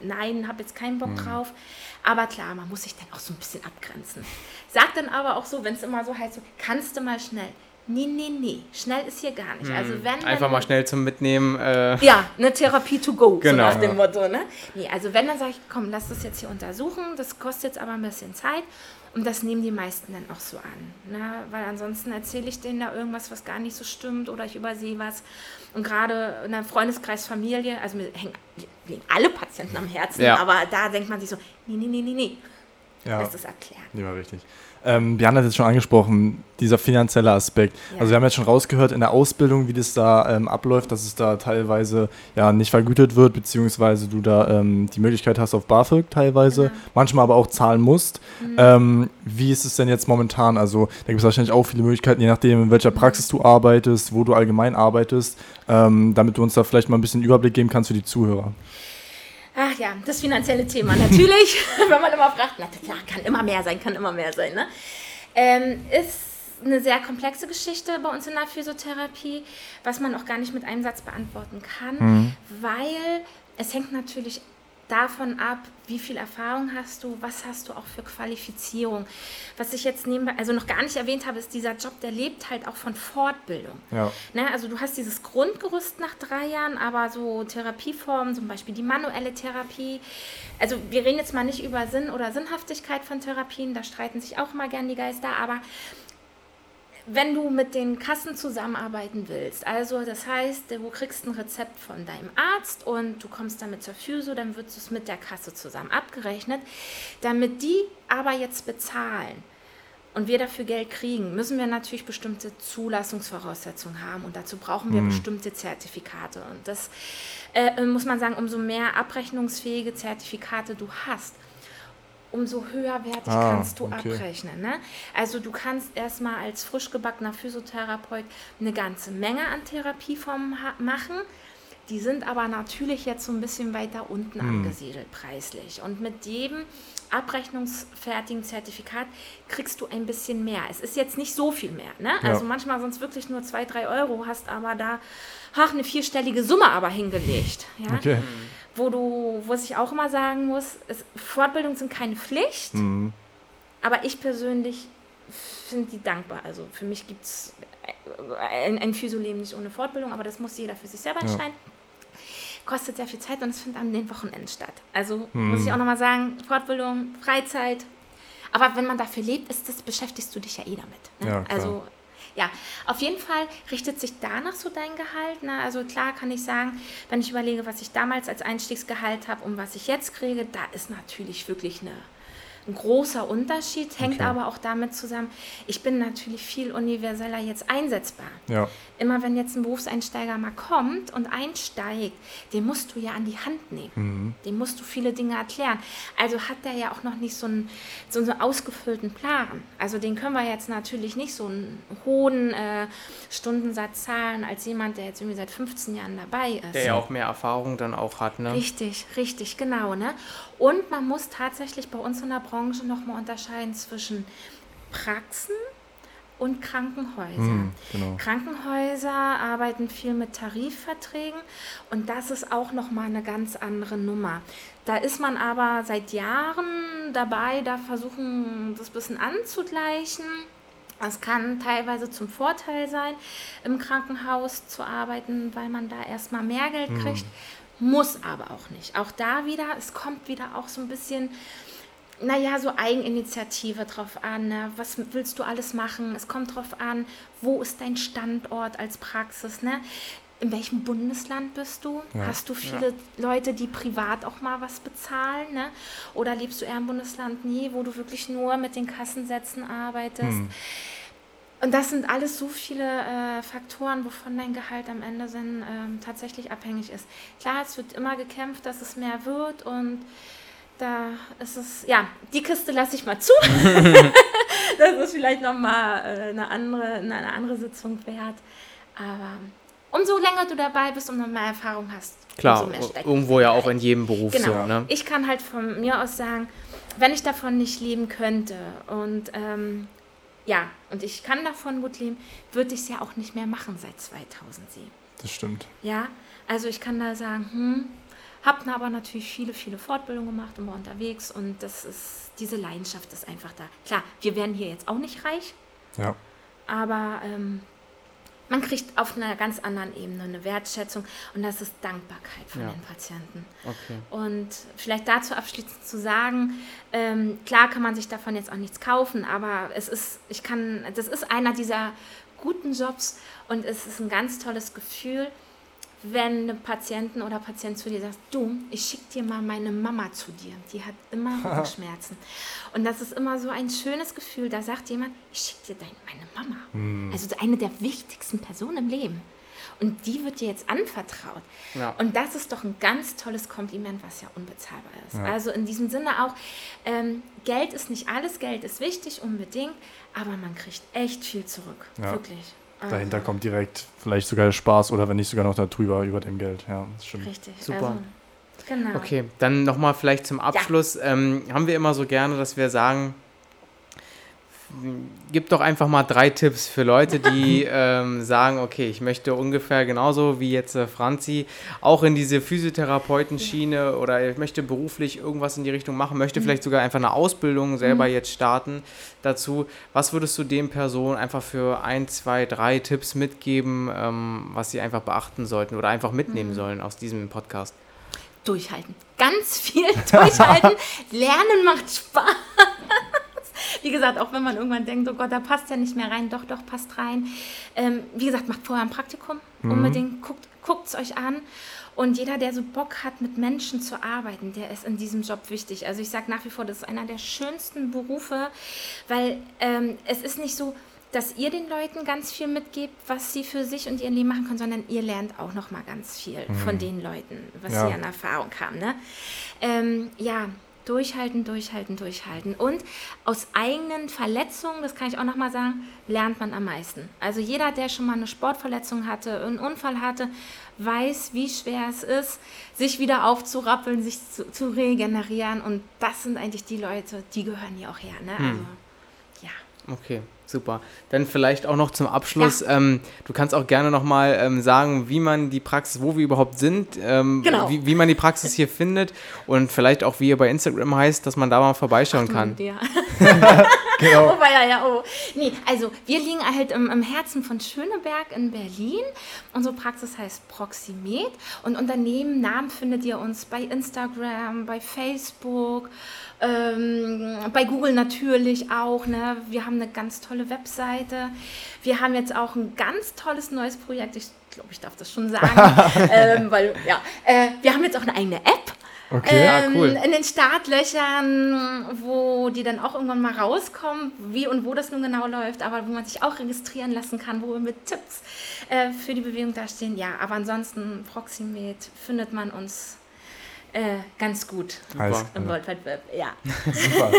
nein, habe jetzt keinen Bock mhm. drauf. Aber klar, man muss sich dann auch so ein bisschen abgrenzen. Sagt dann aber auch so, wenn es immer so heißt, so, kannst du mal schnell. Nee, nee, nee, schnell ist hier gar nicht. Mhm. Also wenn Einfach mal schnell zum Mitnehmen. Äh ja, eine Therapie to go, genau. so nach dem Motto. Ne? Nee, also wenn, dann sage ich, komm, lass das jetzt hier untersuchen. Das kostet jetzt aber ein bisschen Zeit. Und das nehmen die meisten dann auch so an. Ne? Weil ansonsten erzähle ich denen da irgendwas, was gar nicht so stimmt oder ich übersehe was. Und gerade in einem Freundeskreis, Familie, also mir hängen, liegen alle Patienten am Herzen, ja. aber da denkt man sich so, nee, nee, nee, nee, nee. Ja. Lass das erklären. Ja, richtig. Ähm, Björn hat jetzt schon angesprochen, dieser finanzielle Aspekt. Ja. Also wir haben jetzt schon rausgehört in der Ausbildung, wie das da ähm, abläuft, dass es da teilweise ja nicht vergütet wird, beziehungsweise du da ähm, die Möglichkeit hast auf BAföG teilweise, genau. manchmal aber auch zahlen musst. Mhm. Ähm, wie ist es denn jetzt momentan? Also da gibt es wahrscheinlich auch viele Möglichkeiten, je nachdem, in welcher mhm. Praxis du arbeitest, wo du allgemein arbeitest, ähm, damit du uns da vielleicht mal ein bisschen Überblick geben kannst für die Zuhörer. Ach ja, das finanzielle Thema natürlich, wenn man immer fragt, na klar, kann immer mehr sein, kann immer mehr sein. Ne? Ähm, ist eine sehr komplexe Geschichte bei uns in der Physiotherapie, was man auch gar nicht mit einem Satz beantworten kann, mhm. weil es hängt natürlich davon ab, wie viel Erfahrung hast du, was hast du auch für Qualifizierung. Was ich jetzt nebenbei, also noch gar nicht erwähnt habe, ist dieser Job, der lebt halt auch von Fortbildung. Ja. Ne, also du hast dieses Grundgerüst nach drei Jahren, aber so Therapieformen, zum Beispiel die manuelle Therapie. Also wir reden jetzt mal nicht über Sinn oder Sinnhaftigkeit von Therapien, da streiten sich auch mal gern die Geister, aber wenn du mit den Kassen zusammenarbeiten willst, also das heißt, du kriegst ein Rezept von deinem Arzt und du kommst damit zur Physio, dann wird es mit der Kasse zusammen abgerechnet. Damit die aber jetzt bezahlen und wir dafür Geld kriegen, müssen wir natürlich bestimmte Zulassungsvoraussetzungen haben und dazu brauchen wir mhm. bestimmte Zertifikate. Und das äh, muss man sagen, umso mehr abrechnungsfähige Zertifikate du hast, umso höherwertig ah, kannst du okay. abrechnen. Ne? Also du kannst erstmal als frisch gebackener Physiotherapeut eine ganze Menge an Therapieformen machen. Die sind aber natürlich jetzt so ein bisschen weiter unten hm. angesiedelt preislich. Und mit jedem abrechnungsfertigen Zertifikat kriegst du ein bisschen mehr. Es ist jetzt nicht so viel mehr. Ne? Ja. Also manchmal sonst wirklich nur zwei, drei Euro, hast aber da ach, eine vierstellige Summe aber hingelegt. Ja? Okay. Wo du, wo ich auch immer sagen muss, es, Fortbildungen sind keine Pflicht, mhm. aber ich persönlich finde die dankbar. Also für mich gibt es ein, ein Physioleben nicht ohne Fortbildung, aber das muss jeder für sich selber entscheiden. Ja kostet sehr viel Zeit und es findet an den Wochenenden statt. Also hm. muss ich auch nochmal sagen, Fortbildung, Freizeit. Aber wenn man dafür lebt, ist das, beschäftigst du dich ja eh damit. Ne? Ja, also ja, auf jeden Fall richtet sich danach so dein Gehalt. Ne? Also klar kann ich sagen, wenn ich überlege, was ich damals als Einstiegsgehalt habe und was ich jetzt kriege, da ist natürlich wirklich eine ein großer Unterschied, hängt okay. aber auch damit zusammen, ich bin natürlich viel universeller jetzt einsetzbar. Ja. Immer wenn jetzt ein Berufseinsteiger mal kommt und einsteigt, den musst du ja an die Hand nehmen. Mhm. Dem musst du viele Dinge erklären. Also hat der ja auch noch nicht so einen, so einen ausgefüllten Plan. Also den können wir jetzt natürlich nicht so einen hohen äh, Stundensatz zahlen als jemand, der jetzt irgendwie seit 15 Jahren dabei ist. Der ja auch mehr Erfahrung dann auch hat, ne? Richtig, richtig, genau, ne? Und man muss tatsächlich bei uns in der Branche nochmal unterscheiden zwischen Praxen und Krankenhäuser. Mm, genau. Krankenhäuser arbeiten viel mit Tarifverträgen und das ist auch nochmal eine ganz andere Nummer. Da ist man aber seit Jahren dabei, da versuchen, das ein bisschen anzugleichen. Es kann teilweise zum Vorteil sein, im Krankenhaus zu arbeiten, weil man da erstmal mehr Geld mm. kriegt. Muss aber auch nicht. Auch da wieder, es kommt wieder auch so ein bisschen naja, so Eigeninitiative drauf an. Ne? Was willst du alles machen? Es kommt drauf an, wo ist dein Standort als Praxis? Ne? In welchem Bundesland bist du? Ja. Hast du viele ja. Leute, die privat auch mal was bezahlen? Ne? Oder lebst du eher im Bundesland nie, wo du wirklich nur mit den Kassensätzen arbeitest? Hm. Und das sind alles so viele äh, Faktoren, wovon dein Gehalt am Ende dann ähm, tatsächlich abhängig ist. Klar, es wird immer gekämpft, dass es mehr wird und da ist es, ja, die Kiste lasse ich mal zu. das ist vielleicht nochmal äh, eine, andere, eine andere Sitzung wert. Aber umso länger du dabei bist, umso mehr Erfahrung hast, Klar, irgendwo ja auch dahinter. in jedem Beruf Genau. so. Ne? Ich kann halt von mir aus sagen, wenn ich davon nicht leben könnte und ähm, ja, und ich kann davon gut leben, würde ich es ja auch nicht mehr machen seit 2007. Das stimmt. Ja, also ich kann da sagen, hm, hab aber natürlich viele, viele Fortbildungen gemacht und war unterwegs und das ist, diese Leidenschaft ist einfach da. Klar, wir werden hier jetzt auch nicht reich, Ja. aber ähm, man kriegt auf einer ganz anderen Ebene eine Wertschätzung und das ist Dankbarkeit von Ja. den Patienten. Okay. Und vielleicht dazu abschließend zu sagen, ähm, klar kann man sich davon jetzt auch nichts kaufen, aber es ist, ich kann, das ist einer dieser guten Jobs und es ist ein ganz tolles Gefühl, wenn eine Patientin oder Patient zu dir sagt, du, ich schicke dir mal meine Mama zu dir, die hat immer Rückenschmerzen. Und das ist immer so ein schönes Gefühl, da sagt jemand, ich schicke dir dein, meine Mama. Also eine der wichtigsten Personen im Leben. Und die wird dir jetzt anvertraut. Ja. Und das ist doch ein ganz tolles Kompliment, was ja unbezahlbar ist. Ja. Also in diesem Sinne auch, ähm, Geld ist nicht alles, Geld ist wichtig, unbedingt, aber man kriegt echt viel zurück. Ja. Wirklich. Dahinter Also, kommt direkt vielleicht sogar der Spaß oder wenn nicht sogar noch darüber über dem Geld. Ja, das stimmt. Richtig. Super. Also, genau. Okay, dann nochmal vielleicht zum Abschluss. Ähm, haben wir immer so gerne, dass wir sagen, gib doch einfach mal drei Tipps für Leute, die ähm, sagen, okay, ich möchte ungefähr genauso wie jetzt äh, Franzi auch in diese Physiotherapeutenschiene oder ich möchte beruflich irgendwas in die Richtung machen, möchte vielleicht sogar einfach eine Ausbildung selber jetzt starten dazu. Was würdest du den Personen einfach für ein, zwei, drei Tipps mitgeben, ähm, was sie einfach beachten sollten oder einfach mitnehmen sollen aus diesem Podcast? Durchhalten. Ganz viel durchhalten. Lernen macht Spaß. Wie gesagt, auch wenn man irgendwann denkt, oh Gott, da passt ja nicht mehr rein, doch, doch, passt rein. Ähm, wie gesagt, macht vorher ein Praktikum. Unbedingt, guckt es euch an. Und jeder, der so Bock hat, mit Menschen zu arbeiten, der ist in diesem Job wichtig. Also ich sage nach wie vor, das ist einer der schönsten Berufe, weil ähm, es ist nicht so, dass ihr den Leuten ganz viel mitgebt, was sie für sich und ihr Leben machen können, sondern ihr lernt auch noch mal ganz viel von den Leuten, was Ja. sie an Erfahrung haben. Ne? Ähm, ja, durchhalten, durchhalten, durchhalten. Und aus eigenen Verletzungen, das kann ich auch noch mal sagen, lernt man am meisten. Also jeder, der schon mal eine Sportverletzung hatte, einen Unfall hatte, weiß, wie schwer es ist, sich wieder aufzurappeln, sich zu, zu regenerieren. Und das sind eigentlich die Leute, die gehören hier auch her. Ne? Also, ja. Okay, super. Dann vielleicht auch noch zum Abschluss. Ähm, du kannst auch gerne nochmal ähm, sagen, wie man die Praxis, wo wir überhaupt sind, ähm, Genau. wie, wie man die Praxis hier findet und vielleicht auch, wie ihr bei Instagram heißt, dass man da mal vorbeischauen kann. Ja. Genau. Oh, ja, ja, oh. Nee, also wir liegen halt im, im Herzen von Schöneberg in Berlin. Unsere Praxis heißt Proximed und unter dem Namen findet ihr uns bei Instagram, bei Facebook, ähm, bei Google natürlich auch. Ne? Wir haben eine ganz tolle Webseite. Wir haben jetzt auch ein ganz tolles neues Projekt. Ich glaube, ich darf das schon sagen, ähm, weil ja, äh, wir haben jetzt auch eine eigene App. Okay. Ja, Ähm, cool. In den Startlöchern, wo die dann auch irgendwann mal rauskommen, wie und wo das nun genau läuft, aber wo man sich auch registrieren lassen kann, wo wir mit Tipps äh, für die Bewegung dastehen. Ja, aber ansonsten Proximed findet man uns äh, ganz gut Alles im. World Wide Web. Ja. Super.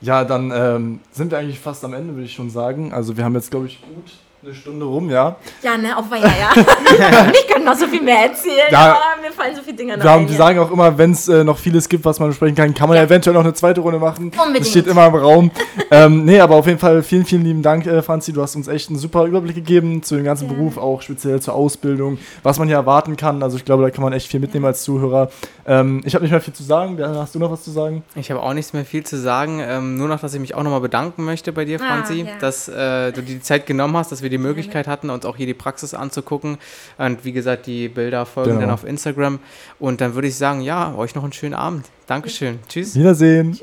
Ja, dann ähm, sind wir eigentlich fast am Ende, würde ich schon sagen. Also wir haben jetzt, glaube ich, gut eine Stunde rum, ja. Ja, ne, auf ja, ja. ich könnte noch so viel mehr erzählen, Ja. aber mir fallen so viele Dinge noch ein. wir ja. sagen auch immer, wenn es äh, noch vieles gibt, was man besprechen kann, kann man ja. Ja. eventuell noch eine zweite Runde machen. Unbedingt. Das steht immer im Raum. ähm, nee, aber auf jeden Fall vielen, vielen lieben Dank, äh, Franzi. Du hast uns echt einen super Überblick gegeben zu dem ganzen Gerne. Beruf, auch speziell zur Ausbildung, was man hier erwarten kann. Also ich glaube, da kann man echt viel mitnehmen als Zuhörer. Ähm, ich habe nicht mehr viel zu sagen. Hast du noch was zu sagen? Ich habe auch nichts mehr viel zu sagen. Ähm, nur noch, dass ich mich auch nochmal bedanken möchte bei dir, Ah, Franzi, ja. dass äh, du dir die Zeit genommen hast, dass wir die Möglichkeit hatten, uns auch hier die Praxis anzugucken. Und wie gesagt, die Bilder folgen Genau. dann auf Instagram. Und dann würde ich sagen, ja, euch noch einen schönen Abend. Dankeschön. Tschüss. Wiedersehen. Tschüss.